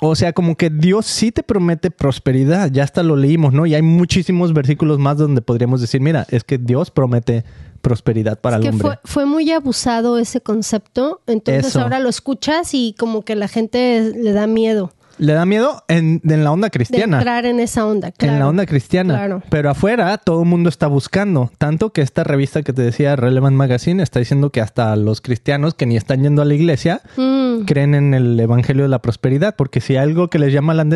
o sea, como que Dios sí te promete prosperidad, ya hasta lo leímos, ¿no? Y hay muchísimos versículos más donde podríamos decir, mira, es que Dios promete prosperidad para Es el que hombre. fue, fue muy abusado ese concepto, entonces Eso. ahora lo escuchas y como que la gente le da miedo Le da miedo en, en la onda de cristiana. entrar en esa onda. Claro. En la onda cristiana. Claro. Pero afuera todo el mundo está buscando. Tanto que esta revista que te decía, Relevant Magazine, está diciendo que hasta los cristianos que ni están yendo a la iglesia Mm, creen en el evangelio de la prosperidad. Porque si algo que les llama la,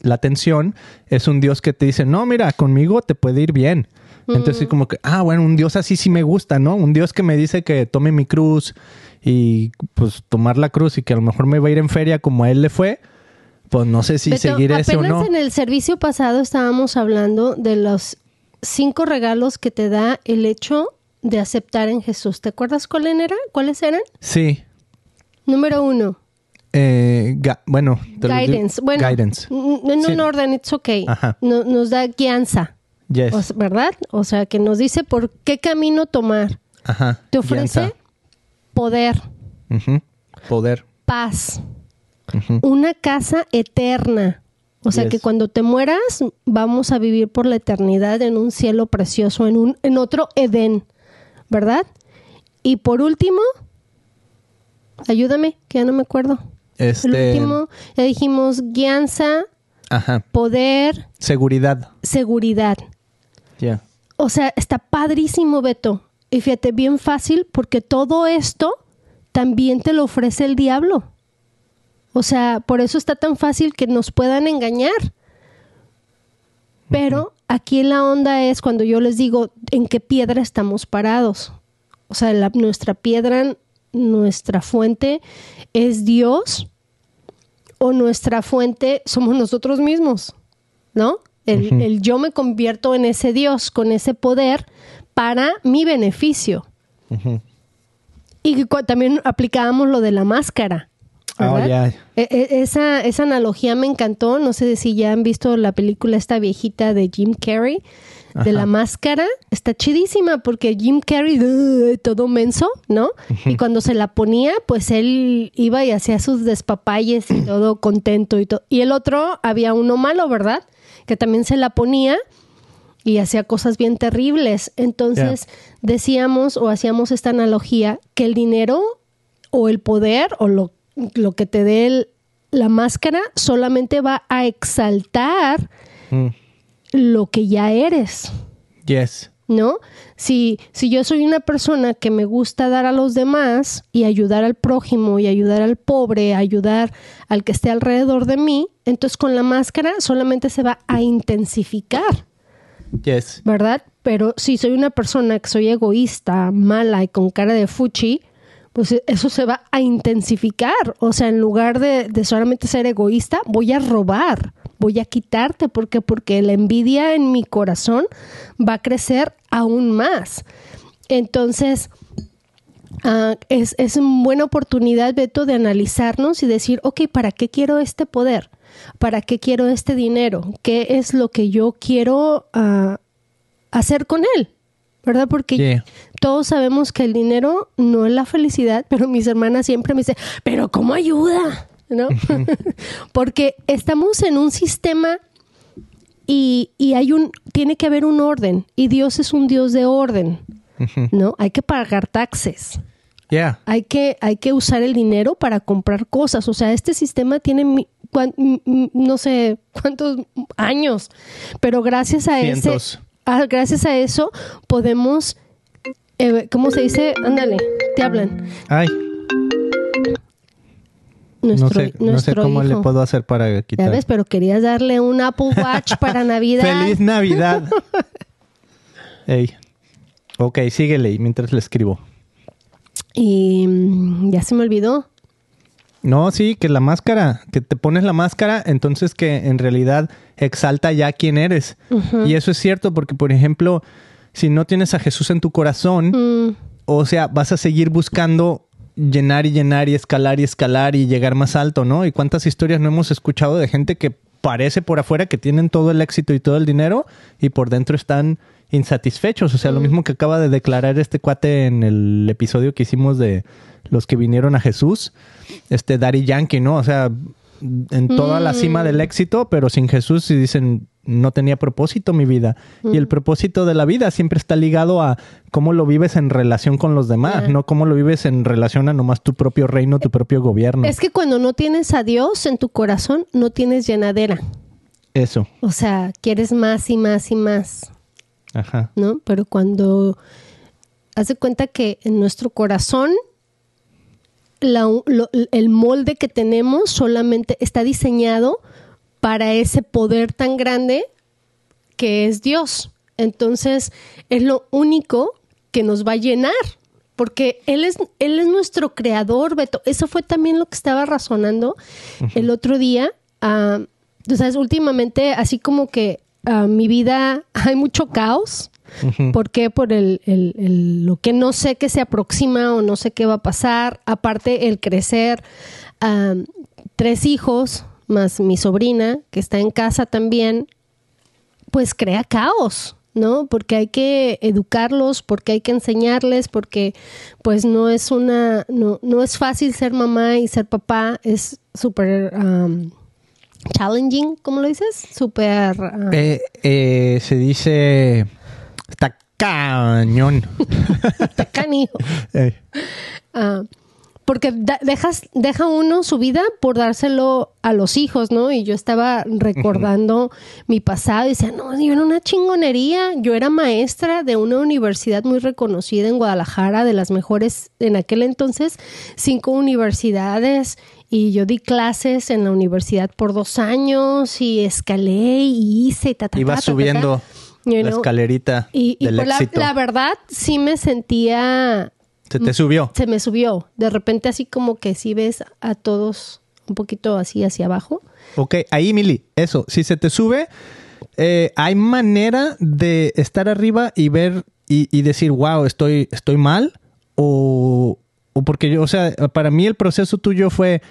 la atención es un Dios que te dice, no, mira, conmigo te puede ir bien. Entonces, como que, ah, bueno, un Dios así sí me gusta, ¿no? Un Dios que me dice que tome mi cruz y pues tomar la cruz y que a lo mejor me va a ir en feria como a él le fue. Pues no sé si Beto, seguir ese o apenas no. en el servicio pasado estábamos hablando de los cinco regalos que te da el hecho de aceptar en Jesús. ¿Te acuerdas cuáles eran? ¿Cuáles eran? Sí. Número uno, Eh, bueno, te lo digo- guidance. Bueno, guidance. en un Sí. orden, it's okay. Ajá. No- nos da guianza, Yes. o sea, ¿verdad? O sea, que nos dice por qué camino tomar. Ajá. Te ofrece poder. Poder. paz, una casa eterna. O sea Yes. que cuando te mueras vamos a vivir por la eternidad en un cielo precioso, en un en otro Edén, ¿verdad? Y por último, ayúdame, que ya no me acuerdo. Este. El último, ya dijimos guianza, Ajá. poder, Seguridad. seguridad. O sea, está padrísimo, Beto. Y fíjate, bien fácil, porque todo esto también te lo ofrece el diablo. O sea, por eso está tan fácil que nos puedan engañar. Pero aquí la onda es cuando yo les digo en qué piedra estamos parados. O sea, la- nuestra piedra, nuestra fuente es Dios o nuestra fuente somos nosotros mismos, ¿no? El, el yo me convierto en ese Dios con ese poder para mi beneficio. Y también aplicábamos lo de la máscara. Oh, ya. E- e- esa, esa analogía me encantó. No sé si ya han visto la película esta viejita de Jim Carrey, de la máscara. Está chidísima porque Jim Carrey, todo menso, ¿no? Y cuando se la ponía, pues él iba y hacía sus despapalles y todo contento y todo. Y el otro, había uno malo, ¿verdad? Que también se la ponía y hacía cosas bien terribles. Entonces decíamos o hacíamos esta analogía que el dinero o el poder o lo, lo que te dé el- la máscara solamente va a exaltar Mm. Lo que ya eres. Yes. ¿No? Si, si yo soy una persona que me gusta dar a los demás y ayudar al prójimo y ayudar al pobre, ayudar al que esté alrededor de mí, entonces con la máscara solamente se va a intensificar. Yes. ¿verdad? Pero si soy una persona que soy egoísta, mala y con cara de fuchi, pues eso se va a intensificar. O sea, en lugar de, de solamente ser egoísta, voy a robar, voy a quitarte. ¿Por qué? Porque la envidia en mi corazón va a crecer aún más. Entonces, ah, es, es una buena oportunidad, Beto, de analizarnos y decir, ok, ¿para qué quiero este poder? ¿Para qué quiero este dinero? ¿Qué es lo que yo quiero ah, hacer con él? ¿Verdad? Porque Yeah. todos sabemos que el dinero no es la felicidad, pero mis hermanas siempre me dicen, pero ¿cómo ayuda? ¿No? Porque estamos en un sistema y, y hay un, tiene que haber un orden y Dios es un Dios de orden. ¿no? Hay que pagar taxes Yeah. hay que, hay que usar el dinero para comprar cosas. O sea, este sistema tiene mi- no sé cuántos años, pero gracias a ese, ah, gracias a eso podemos, eh, ¿cómo se dice? Ándale, te hablan. Ay, Nuestro, no sé, no sé nuestro cómo le puedo hacer para Ya quitar. ves, pero querías darle un Apple Watch para Navidad. ¡Feliz Navidad! Ey. Ok, síguele y mientras le escribo. Y mm, ya se me olvidó. No, sí, que la máscara, que te pones la máscara, entonces que en realidad exalta ya quién eres. Y eso es cierto porque, por ejemplo, si no tienes a Jesús en tu corazón, Mm, o sea, vas a seguir buscando llenar y llenar y escalar y escalar y llegar más alto, ¿no? Y cuántas historias no hemos escuchado de gente que parece por afuera que tienen todo el éxito y todo el dinero y por dentro están insatisfechos. O sea, lo mismo que acaba de declarar este cuate en el episodio que hicimos de los que vinieron a Jesús, este Daddy Yankee, ¿no? O sea, en toda la cima del éxito, pero sin Jesús y dicen, no tenía propósito mi vida. Y el propósito de la vida siempre está ligado a cómo lo vives en relación con los demás, no cómo lo vives en relación a nomás tu propio reino, tu propio gobierno. Es que cuando no tienes a Dios en tu corazón, no tienes llenadera. Eso. O sea, quieres más y más y más, Ajá. ¿no? Pero cuando hace cuenta que en nuestro corazón la- lo- el molde que tenemos solamente está diseñado para ese poder tan grande que es Dios. Entonces, es lo único que nos va a llenar, porque Él es, Él es nuestro creador, Beto. Eso fue también lo que estaba razonando el otro día. Ah, tú sabes, últimamente, así como que ah, mi vida hay mucho caos. Ujú. ¿Por qué? Por el, el- el- lo que no sé que se aproxima o no sé qué va a pasar. Aparte, el crecer. ah, tres hijos, más mi sobrina, que está en casa también, pues crea caos, ¿no? Porque hay que educarlos, porque hay que enseñarles, porque pues no es una, no, no es fácil ser mamá y ser papá, es súper um, challenging, ¿cómo lo dices? Súper... ah, Eh, eh, se dice... Está cañón. está canijo. Porque dejas, deja uno su vida por dárselo a los hijos, ¿no? Y yo estaba recordando mi pasado y decía, no, yo era una chingonería. Yo era maestra de una universidad muy reconocida en Guadalajara, de las mejores en aquel entonces, cinco universidades. Y yo di clases en la universidad por dos años y escalé y hice, ta, ta, Iba ta, subiendo You la escalerita Y, y del pues la, éxito. la verdad, sí me sentía Se te subió. se me subió. De repente así como que si ves a todos un poquito así hacia abajo. Ok, ahí, Mili, eso, si se te sube, eh, hay manera de estar arriba y ver y, y decir, wow, estoy, estoy mal, o, o porque yo, o sea, para mí el proceso tuyo fue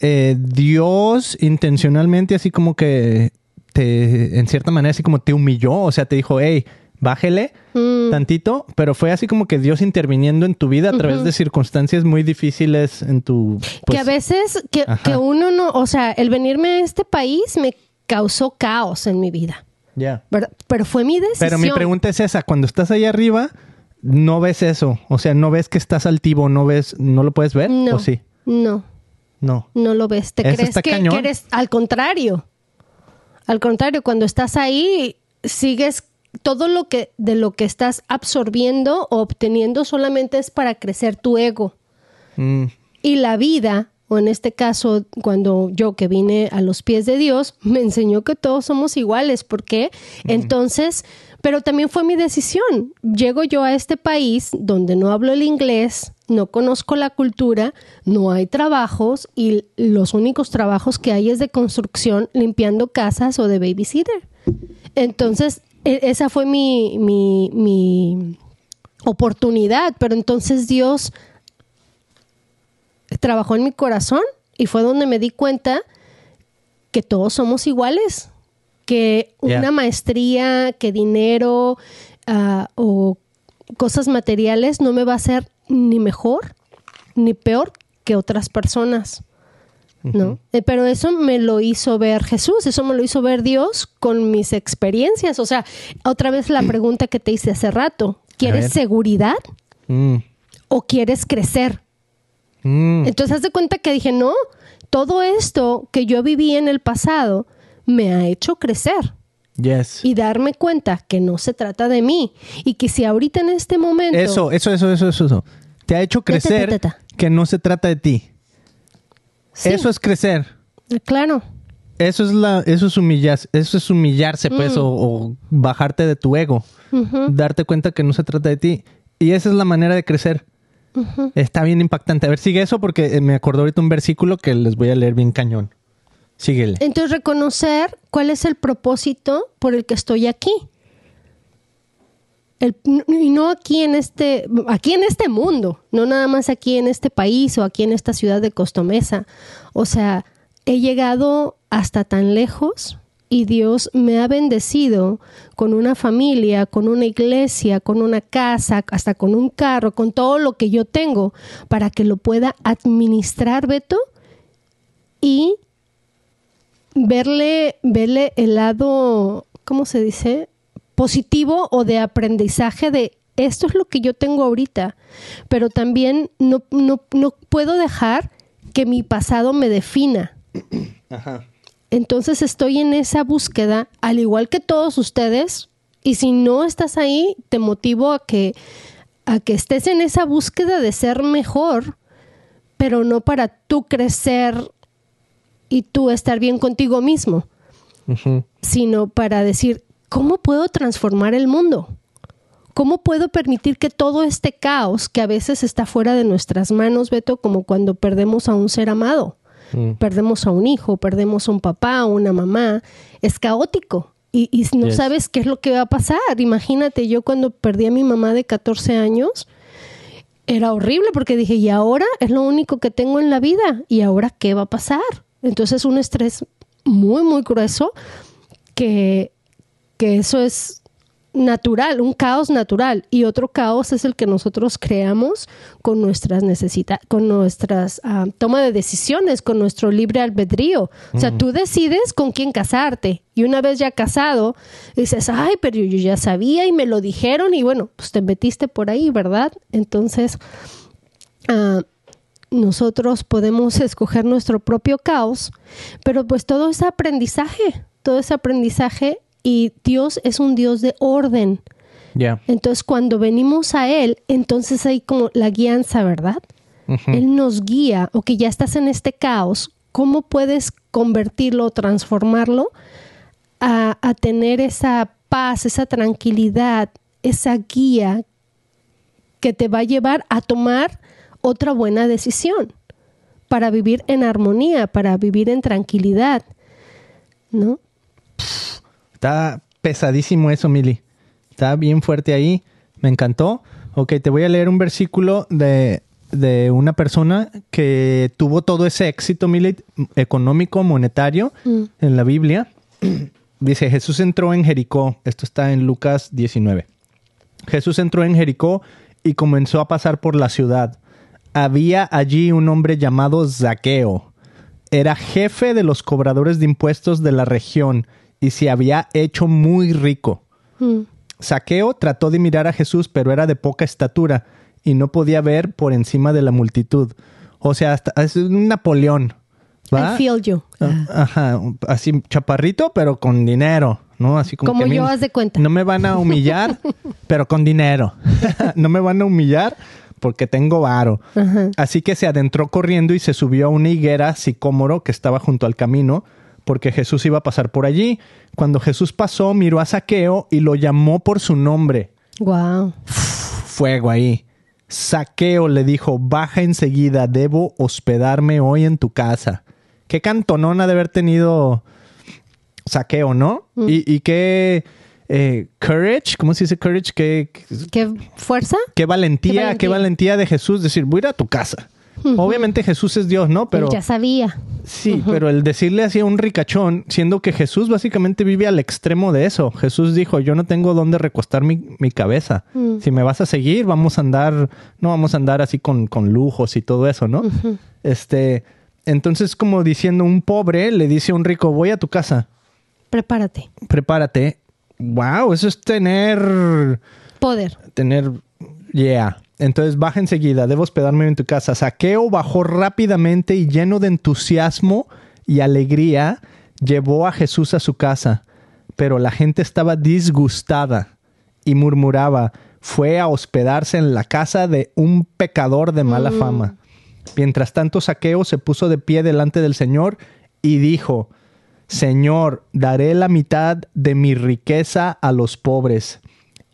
eh, Dios intencionalmente así como que te, en cierta manera, así como te humilló, o sea, te dijo, hey, bájele Mm, tantito, pero fue así como que Dios interviniendo en tu vida a través de circunstancias muy difíciles en tu... que pues, a veces que, que uno no, o sea, el venirme a este país me causó caos en mi vida. ya. Pero fue mi decisión. Pero mi pregunta es esa, cuando estás ahí arriba, no ves eso, o sea, no ves que estás altivo, no ves, no lo puedes ver, no, o sí, no, no. no lo ves. Te crees que, cañón. que eres al contrario. Al contrario, cuando estás ahí, sigues todo lo que de lo que estás absorbiendo o obteniendo solamente es para crecer tu ego. Mm, Y la vida, o en este caso, cuando yo que vine a los pies de Dios, me enseñó que todos somos iguales. ¿Por qué? Entonces, pero también fue mi decisión. Llego yo a este país donde no hablo el inglés, no conozco la cultura, no hay trabajos y los únicos trabajos que hay es de construcción, limpiando casas o de babysitter. Entonces, esa fue mi, mi, mi oportunidad, pero entonces Dios trabajó en mi corazón y fue donde me di cuenta que todos somos iguales, que una maestría, que dinero ah, o cosas materiales no me va a hacer ni mejor ni peor que otras personas. ¿No? Eh, Pero eso me lo hizo ver Jesús, eso me lo hizo ver Dios con mis experiencias. O sea, otra vez la pregunta que te hice hace rato. ¿quieres seguridad mm, o quieres crecer? mm. Entonces, haz de cuenta que dije, no, todo esto que yo viví en el pasado me ha hecho crecer Yes. y darme cuenta que no se trata de mí y que si ahorita en este momento Eso, eso, eso, eso, eso, eso. Te ha hecho crecer ta, ta, ta. que no se trata de ti. Sí, Eso es crecer. claro, Eso es la, eso es humillarse, eso es humillarse, pues, o, o bajarte de tu ego. Darte cuenta que no se trata de ti. Y esa es la manera de crecer. Está bien impactante. A ver, sigue eso porque eh, me acordó ahorita un versículo que les voy a leer bien cañón. Síguele. Entonces reconocer cuál es el propósito por el que estoy aquí. Y no aquí en este, aquí en este mundo, no nada más aquí en este país o aquí en esta ciudad de Costomesa. O sea, he llegado hasta tan lejos y Dios me ha bendecido con una familia, con una iglesia, con una casa, hasta con un carro, con todo lo que yo tengo para que lo pueda administrar, Beto, y verle, verle el lado, ¿cómo se dice? Positivo o de aprendizaje de esto es lo que yo tengo ahorita, pero también no, no, no puedo dejar que mi pasado me defina. Ajá. Entonces estoy en esa búsqueda, al igual que todos ustedes, y si no estás ahí, te motivo a que, a que estés en esa búsqueda de ser mejor, pero no para tú crecer y tú estar bien contigo mismo, sino para decir, ¿cómo puedo transformar el mundo? ¿Cómo puedo permitir que todo este caos que a veces está fuera de nuestras manos, Beto, como cuando perdemos a un ser amado? Mm. perdemos a un hijo, perdemos a un papá, a una mamá, es caótico. Y, y no Yes. sabes qué es lo que va a pasar. Imagínate, yo cuando perdí a mi mamá de 14 años, era horrible porque dije, y ahora es lo único que tengo en la vida, ¿y ahora qué va a pasar? Entonces un estrés muy, muy grueso que, que eso es natural, un caos natural y otro caos es el que nosotros creamos con nuestras necesita con nuestras ah, toma de decisiones, con nuestro libre albedrío. O sea, tú decides con quién casarte y una vez ya casado dices, ay, pero yo ya sabía y me lo dijeron y bueno, pues te metiste por ahí, ¿verdad? Entonces, ah, nosotros podemos escoger nuestro propio caos, pero pues todo es aprendizaje, todo es aprendizaje y Dios es un Dios de orden. Ya. Entonces cuando venimos a Él, entonces hay como la guianza, ¿verdad? Él nos guía, o que ya estás en este caos, ¿cómo puedes convertirlo, transformarlo a, a tener esa paz, esa tranquilidad, esa guía que te va a llevar a tomar otra buena decisión para vivir en armonía, para vivir en tranquilidad, ¿no? Está pesadísimo eso, Mili. Está bien fuerte ahí. Me encantó. Ok, te voy a leer un versículo de, de una persona que tuvo todo ese éxito, Mili, económico, monetario, Mm. en la Biblia. Dice, Jesús entró en Jericó. Esto está en Lucas 19. Jesús entró en Jericó y comenzó a pasar por la ciudad. Había allí un hombre llamado Zaqueo. Era jefe de los cobradores de impuestos de la región y se había hecho muy rico. Mm. Saqueo trató de mirar a Jesús, pero era de poca estatura y no podía ver por encima de la multitud. O sea, hasta, es un Napoleón. ¿va? I feel you. Ajá, así chaparrito, pero con dinero, ¿no? Así como, Como que a mí yo, haz de cuenta. No me van a humillar, pero con dinero. no me van a humillar porque tengo varo. Ajá. Así que se adentró corriendo y se subió a una higuera sicómoro que estaba junto al camino, porque Jesús iba a pasar por allí. Cuando Jesús pasó, miró a Saqueo y lo llamó por su nombre. Wow. Fuego ahí. Saqueo le dijo, baja enseguida, debo hospedarme hoy en tu casa. Qué cantonona de haber tenido Saqueo, ¿no? Y, y qué eh, courage, ¿cómo se dice courage? Qué, ¿Qué fuerza? qué valentía, Qué valentía. qué valentía de Jesús decir, voy a ir a tu casa. Obviamente Jesús es Dios, ¿no? Pero Él ya sabía. sí, pero el decirle así a un ricachón, siendo que Jesús básicamente vive al extremo de eso. Jesús dijo, yo no tengo dónde recostar mi, mi cabeza. Mm. Si me vas a seguir, vamos a andar, no vamos a andar así con, con lujos y todo eso, ¿no? Este, entonces como diciendo, un pobre le dice a un rico, voy a tu casa, Prepárate. prepárate. Wow, eso es tener Poder. tener, yeah. Entonces baja enseguida, debo hospedarme en tu casa. Saqueo bajó rápidamente y lleno de entusiasmo y alegría, llevó a Jesús a su casa. Pero la gente estaba disgustada y murmuraba, fue a hospedarse en la casa de un pecador de mala fama. Mientras tanto, Saqueo se puso de pie delante del Señor y dijo, Señor, daré la mitad de mi riqueza a los pobres.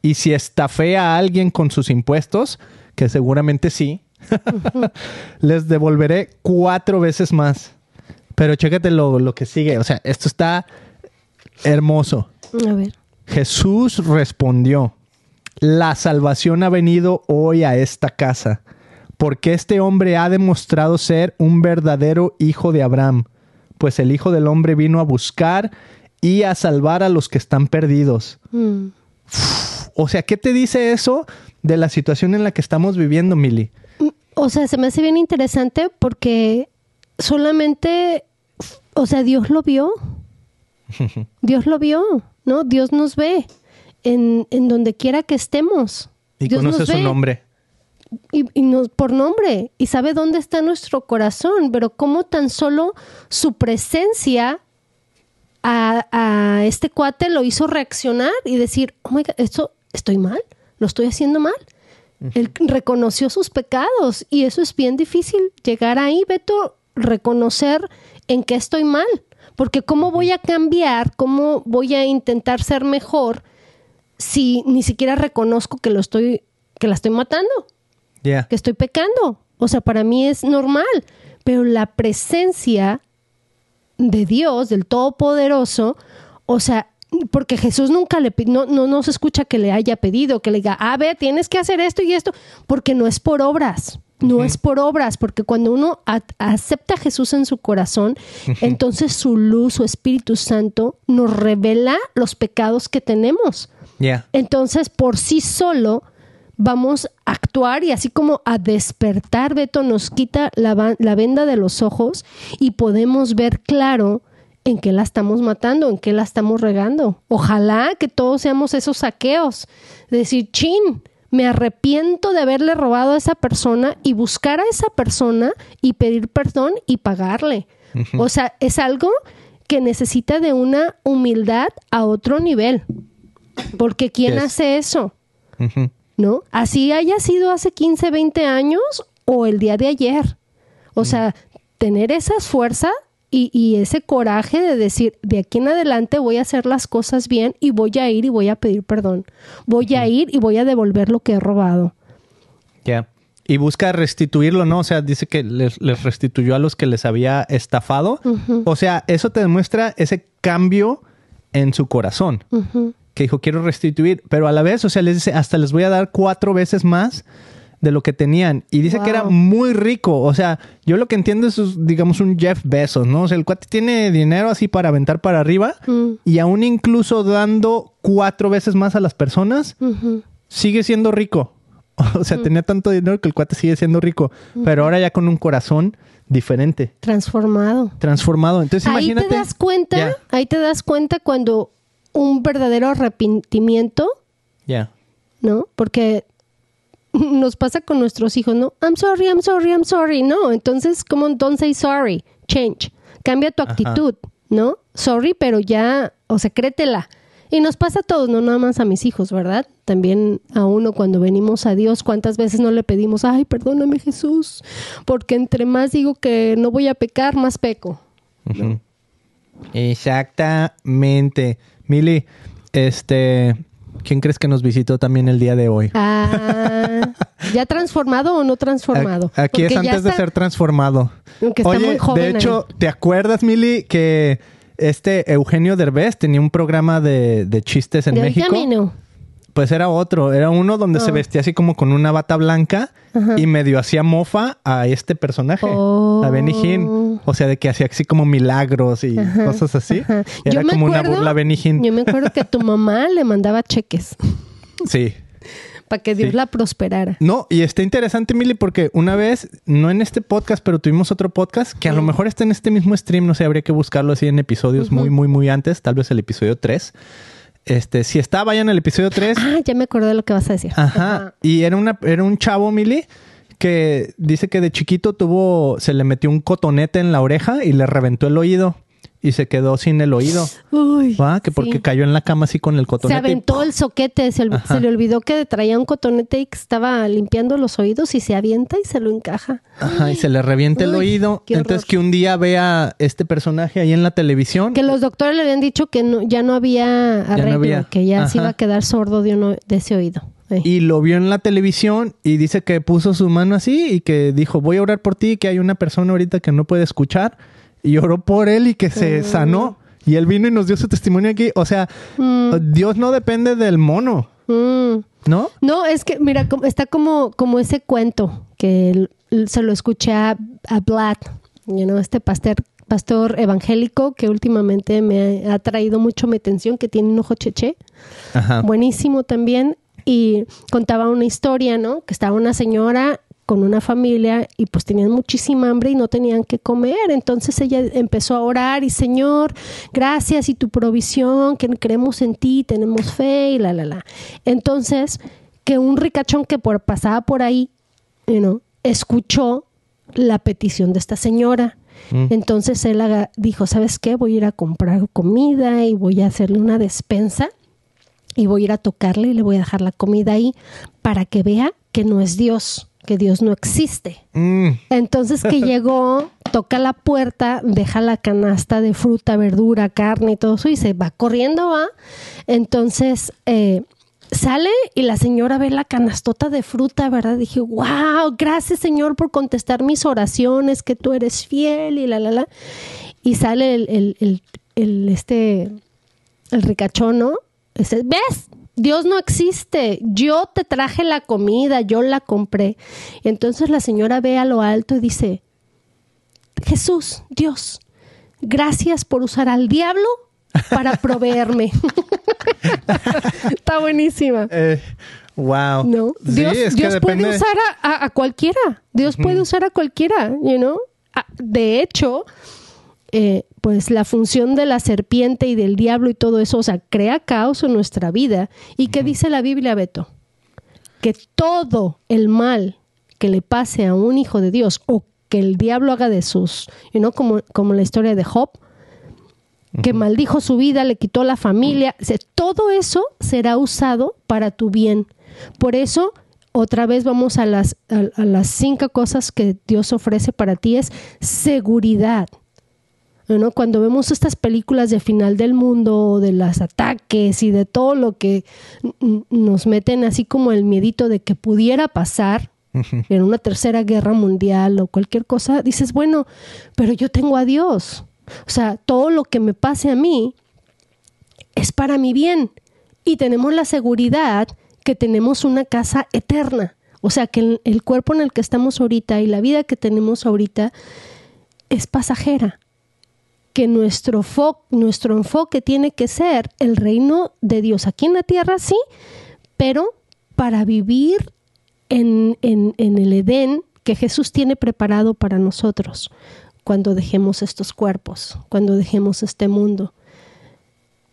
Y si estafé a alguien con sus impuestos, que seguramente sí, les devolveré cuatro veces más. Pero chécate lo, lo que sigue. O sea, esto está hermoso. A ver. Jesús respondió, la salvación ha venido hoy a esta casa, porque este hombre ha demostrado ser un verdadero hijo de Abraham, pues el Hijo del Hombre vino a buscar y a salvar a los que están perdidos. Mm. O sea, ¿qué te dice eso de la situación en la que estamos viviendo, Mili? O sea, se me hace bien interesante porque solamente, o sea, Dios lo vio. Dios lo vio, ¿no? Dios nos ve en, en donde quiera que estemos. Y Dios conoce nos su ve. nombre. y, y nos- por nombre y sabe dónde está nuestro corazón, pero cómo tan solo su presencia a, a este cuate lo hizo reaccionar y decir, oh my God, esto estoy mal, lo estoy haciendo mal. Él reconoció sus pecados y eso es bien difícil llegar ahí, Beto, reconocer en qué estoy mal, porque cómo voy a cambiar, cómo voy a intentar ser mejor si ni siquiera reconozco que lo estoy que la estoy matando Ya. que estoy pecando. O sea, para mí es normal, pero la presencia de Dios, del Todopoderoso, o sea, porque Jesús nunca le no, no, no se escucha que le haya pedido, que le diga, a ver, tienes que hacer esto y esto, porque no es por obras. No es por obras, porque cuando uno acepta a Jesús en su corazón, entonces su luz, su Espíritu Santo, nos revela los pecados que tenemos. Entonces, por sí solo, vamos a actuar y así como a despertar, Beto nos quita la, la venda de los ojos y podemos ver claro en qué la estamos matando, en qué la estamos regando. Ojalá que todos seamos esos saqueos. Decir, chin, me arrepiento de haberle robado a esa persona y buscar a esa persona y pedir perdón y pagarle. O sea, es algo que necesita de una humildad a otro nivel. Porque ¿quién Yes. hace eso? ¿No? Así haya sido hace 15, 20 años o el día de ayer. O sea, tener esa fuerza y, y ese coraje de decir, de aquí en adelante voy a hacer las cosas bien y voy a ir y voy a pedir perdón. Voy a ir y voy a devolver lo que he robado. Ya. Y busca restituirlo, ¿no? O sea, dice que les, les restituyó a los que les había estafado. O sea, eso te demuestra ese cambio en su corazón. Que dijo, quiero restituir. Pero a la vez, o sea, les dice, hasta les voy a dar cuatro veces más de lo que tenían. Y dice que era muy rico. O sea, yo lo que entiendo es, digamos, un Jeff Bezos, ¿no? O sea, el cuate tiene dinero así para aventar para arriba. Mm. Y aún incluso dando cuatro veces más a las personas, sigue siendo rico. O sea, tenía tanto dinero que el cuate sigue siendo rico, pero ahora ya con un corazón diferente, Transformado. transformado. Entonces, Ahí imagínate. te das cuenta, ahí te das cuenta cuando un verdadero arrepentimiento Ya. ¿no? Porque nos pasa con nuestros hijos, ¿no? I'm sorry, I'm sorry, I'm sorry. No, entonces, como don't say sorry, change. Cambia tu actitud, ¿no? Sorry, pero ya, o sea, créetela. Y nos pasa a todos, no nada más a mis hijos, ¿verdad? También a uno cuando venimos a Dios, ¿cuántas veces no le pedimos, ay, perdóname Jesús? Porque entre más digo que no voy a pecar, más peco. Exactamente. Mili, este, ¿quién crees que nos visitó también el día de hoy? Ah, ¿ya transformado o no transformado? Aquí es Porque antes de ser transformado. Aunque está Oye, muy joven de ahí. hecho, ¿te acuerdas, Mili, que este Eugenio Derbez tenía un programa de, de chistes en de México? camino. Pues era otro, era uno donde se Oh. vestía así como con una bata blanca Ajá. y medio hacía mofa a este personaje, Oh. a Benny Hinn. O sea, de que hacía así como milagros y Ajá, cosas así. ajá. Era Yo como una burla a Benny Hinn. Yo me acuerdo que tu mamá le mandaba cheques Sí. para que Dios Sí. la prosperara. No, y está interesante, Mili, porque una vez, no en este podcast, pero tuvimos otro podcast que a lo mejor está en este mismo stream, no sé, habría que buscarlo así en episodios muy, muy, muy antes, tal vez el episodio 3. Este, si está, vayan al episodio 3. Ah, ya me acordé de lo que vas a decir. Ajá. Y era una, era un chavo, Mili, que dice que de chiquito tuvo, se le metió un cotonete en la oreja y le reventó el oído. Y se quedó sin el oído. Uy. ¿va? Que porque sí. cayó en la cama así con el Se cotonete. y aventó el soquete, se, se le olvidó que traía un cotonete y que estaba limpiando los oídos y se avienta y se lo encaja. Ajá, y se le revienta el oído. Entonces que un día vea este personaje ahí en la televisión. Que los doctores le habían dicho que no, ya no había arreglo, había. que ya se Ajá. iba a quedar sordo de, uno, de ese oído. Y lo vio en la televisión y dice que puso su mano así y que dijo, voy a orar por ti, que hay una persona ahorita que no puede escuchar. Y oró por él y que se sanó. Y él vino y nos dio su testimonio aquí. O sea, Mm. Dios no depende del mono, Mm. ¿no? No, es que, mira, como- está como, como ese cuento que se lo escuché a, a Vlad, you know, este pastor, pastor evangélico que últimamente me ha, ha traído mucho mi atención, que tiene un ojo cheche, Ajá. buenísimo también, y contaba una historia, ¿no? Que estaba una señora con una familia y pues tenían muchísima hambre y no tenían que comer. Entonces ella empezó a orar y Señor, gracias y tu provisión, que creemos en ti, tenemos fe y la, la, la. Entonces, que un ricachón que por, pasaba por ahí, you know, escuchó la petición de esta señora. Mm. Entonces él haga- dijo, ¿sabes qué? Voy a ir a comprar comida y voy a hacerle una despensa y voy a ir a tocarle y le voy a dejar la comida ahí para que vea que no es Dios, que Dios no existe. Mm. Entonces que llegó, toca la puerta, deja la canasta de fruta, verdura, carne y todo eso y se va corriendo, ¿va? Entonces eh, sale y la señora ve la canastota de fruta, ¿verdad? Dije, wow, gracias Señor por contestar mis oraciones, que tú eres fiel y la, la, la. Y sale el, el, el, el, este, el ricachón, ¿no? Dice, ¿ves? Dios no existe. Yo te traje la comida, yo la compré. Entonces la señora ve a lo alto y dice, Jesús, Dios, gracias por usar al diablo para proveerme. Está buenísima. Eh, wow. ¿No? Dios, puede usar a, a- a cualquiera. Dios puede usar a cualquiera, you know? Ah, De hecho, eh, pues la función de la serpiente y del diablo y todo eso, o sea, crea caos en nuestra vida. ¿Y qué dice la Biblia, Beto? Que todo el mal que le pase a un hijo de Dios o que el diablo haga de sus, you know, como, como la historia de Job, que maldijo su vida, le quitó la familia, o sea, todo eso será usado para tu bien. Por eso, otra vez vamos a las, a, a las cinco cosas que Dios ofrece para ti, es seguridad. ¿No? Cuando vemos estas películas de final del mundo, de los ataques y de todo lo que nos meten así como el miedito de que pudiera pasar en una tercera guerra mundial o cualquier cosa, dices, bueno, pero yo tengo a Dios. O sea, todo lo que me pase a mí es para mi bien. Y tenemos la seguridad que tenemos una casa eterna. O sea, que el, el cuerpo en el que estamos ahorita y la vida que tenemos ahorita es pasajera. Que nuestro, fo- nuestro enfoque tiene que ser el reino de Dios aquí en la tierra, sí, pero para vivir en, el Edén que Jesús tiene preparado para nosotros cuando dejemos estos cuerpos, cuando dejemos este mundo.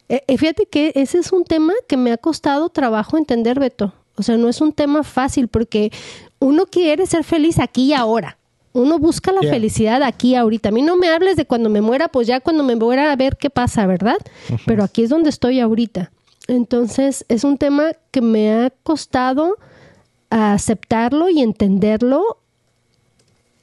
Eh, eh, fíjate que ese es un tema que me ha costado trabajo entender, Beto. O sea, no es un tema fácil porque uno quiere ser feliz aquí y ahora. Uno busca la Yeah. felicidad aquí ahorita. A mí no me hables de cuando me muera, pues ya cuando me muera a ver qué pasa, ¿verdad? Pero aquí es donde estoy ahorita. Entonces, es un tema que me ha costado aceptarlo y entenderlo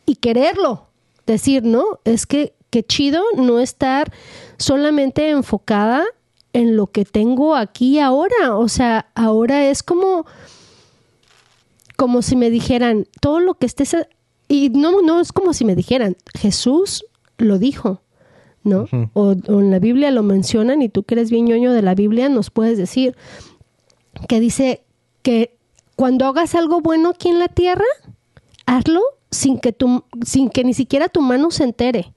y quererlo. Decir, no, es que qué chido no estar solamente enfocada en lo que tengo aquí ahora. O sea, ahora es como, como si me dijeran, todo lo que estés... Y no, no es como si me dijeran, Jesús lo dijo, ¿no? O, o en la Biblia lo mencionan y tú que eres bien ñoño de la Biblia nos puedes decir que dice que cuando hagas algo bueno aquí en la tierra, hazlo sin que, tu, sin que ni siquiera tu mano se entere,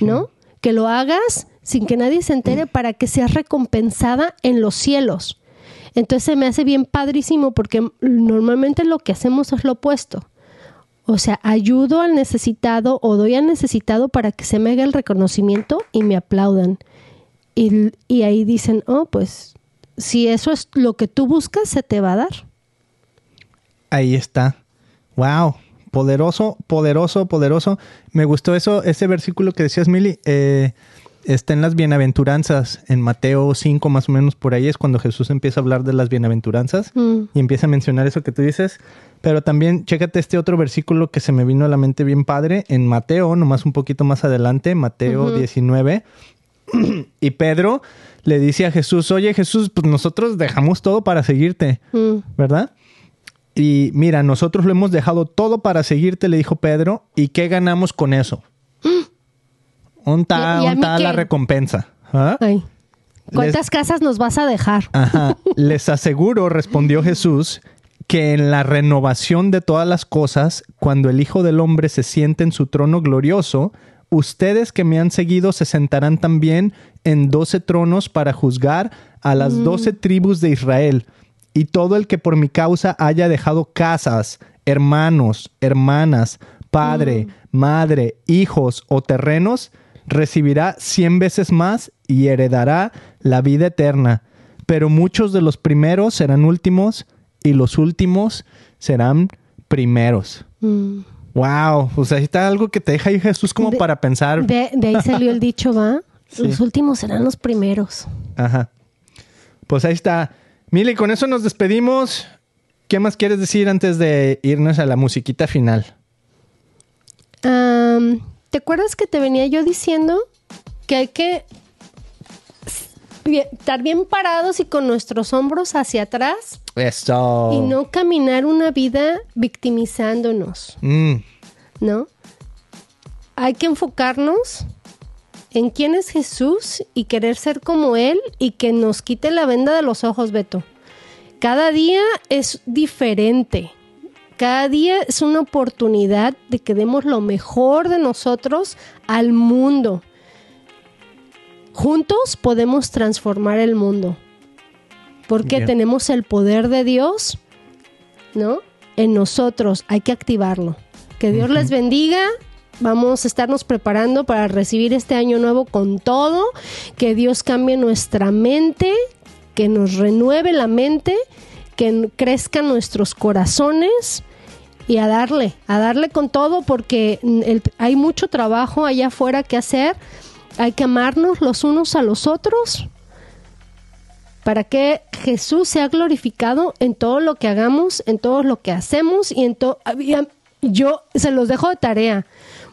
¿no? Que lo hagas sin que nadie se entere para que seas recompensada en los cielos. Entonces se me hace bien padrísimo porque normalmente lo que hacemos es lo opuesto. O sea, ayudo al necesitado o doy al necesitado para que se me haga el reconocimiento y me aplaudan. Y, y ahí dicen, oh, pues si eso es lo que tú buscas, se te va a dar. Ahí está. Wow. Poderoso, poderoso, poderoso. Me gustó eso, ese versículo que decías, Mili. Eh, está en las bienaventuranzas, en Mateo 5 más o menos por ahí es cuando Jesús empieza a hablar de las bienaventuranzas Mm. y empieza a mencionar eso que tú dices. Pero también chécate este otro versículo que se me vino a la mente bien padre en Mateo, nomás un poquito más adelante, Mateo Ujú. 19. y Pedro le dice a Jesús, oye Jesús, pues nosotros dejamos todo para seguirte, Mm. ¿verdad? Y mira, nosotros lo hemos dejado todo para seguirte, le dijo Pedro, ¿y qué ganamos con eso? ¿Dónde está, ¿Y- y a dónde mí está la recompensa? ¿Ah? Ay. ¿Cuántas casas nos vas a dejar? Ajá. Les aseguro, respondió Jesús, que en la renovación de todas las cosas, cuando el Hijo del Hombre se siente en su trono glorioso, ustedes que me han seguido se sentarán también en doce tronos para juzgar a las doce tribus de Israel. Y todo el que por mi causa haya dejado casas, hermanos, hermanas, padre, madre, hijos o terrenos, recibirá cien veces más y heredará la vida eterna. Pero muchos de los primeros serán últimos y los últimos serán primeros. Mm. Wow, o sea, ahí está algo que te deja ahí Jesús como De- para pensar. De, de ahí salió el dicho, ¿va? Sí. Los últimos serán los primeros. Ajá. Pues ahí está. Mili, con eso nos despedimos. ¿Qué más quieres decir antes de irnos a la musiquita final? ¿Te acuerdas que te venía yo diciendo que hay que estar bien parados y con nuestros hombros hacia atrás Eso. y no caminar una vida victimizándonos, Mm, ¿no? Hay que enfocarnos en quién es Jesús y querer ser como Él y que nos quite la venda de los ojos, Beto. Cada día es diferente. Cada día es una oportunidad de que demos lo mejor de nosotros al mundo. Juntos podemos transformar el mundo. Porque Bien. tenemos el poder de Dios, ¿no? En nosotros hay que activarlo. Que Dios les bendiga. Vamos a estarnos preparando para recibir este año nuevo con todo. Que Dios cambie nuestra mente, que nos renueve la mente, que crezcan nuestros corazones y a darle, a darle con todo porque mm, hay mucho trabajo allá afuera que hacer. Hay que amarnos los unos a los otros para que Jesús sea glorificado en todo lo que hagamos, en todo lo que hacemos y en todo. Yo se los dejo de tarea,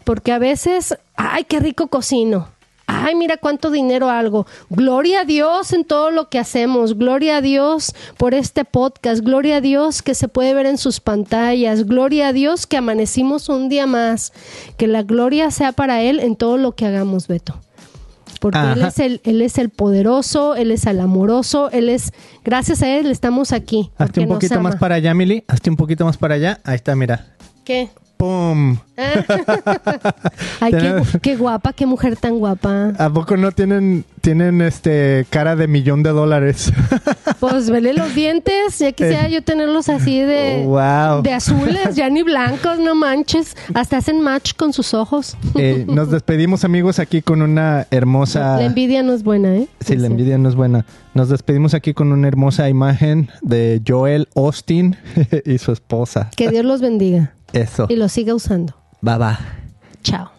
porque a veces, ay, qué rico cocino. Ay, mira cuánto dinero algo. Gloria a Dios en todo lo que hacemos. Gloria a Dios por este podcast. Gloria a Dios que se puede ver en sus pantallas. Gloria a Dios que amanecimos un día más. Que la gloria sea para Él en todo lo que hagamos, Beto porque él es el él es el poderoso, él es el amoroso, él es gracias a él estamos aquí. Hazte un poquito más para allá, Mili. Hazte un poquito más para allá. Ahí está, mira. ¿Qué? ¡Pum! Ay, qué, qué guapa, qué mujer tan guapa. ¿A poco no tienen, tienen este cara de millón de dólares? Pues vele los dientes, ya quisiera yo tenerlos así de wow. de azules, ya ni blancos, no manches, hasta hacen match con sus ojos. Eh, nos despedimos, amigos, aquí con una hermosa. La envidia no es buena, ¿eh? Sí, la envidia no es buena. Nos despedimos aquí con una hermosa imagen de Joel Austin y su esposa. Que Dios los bendiga Eso. y los siga usando. Bye bye. Chao.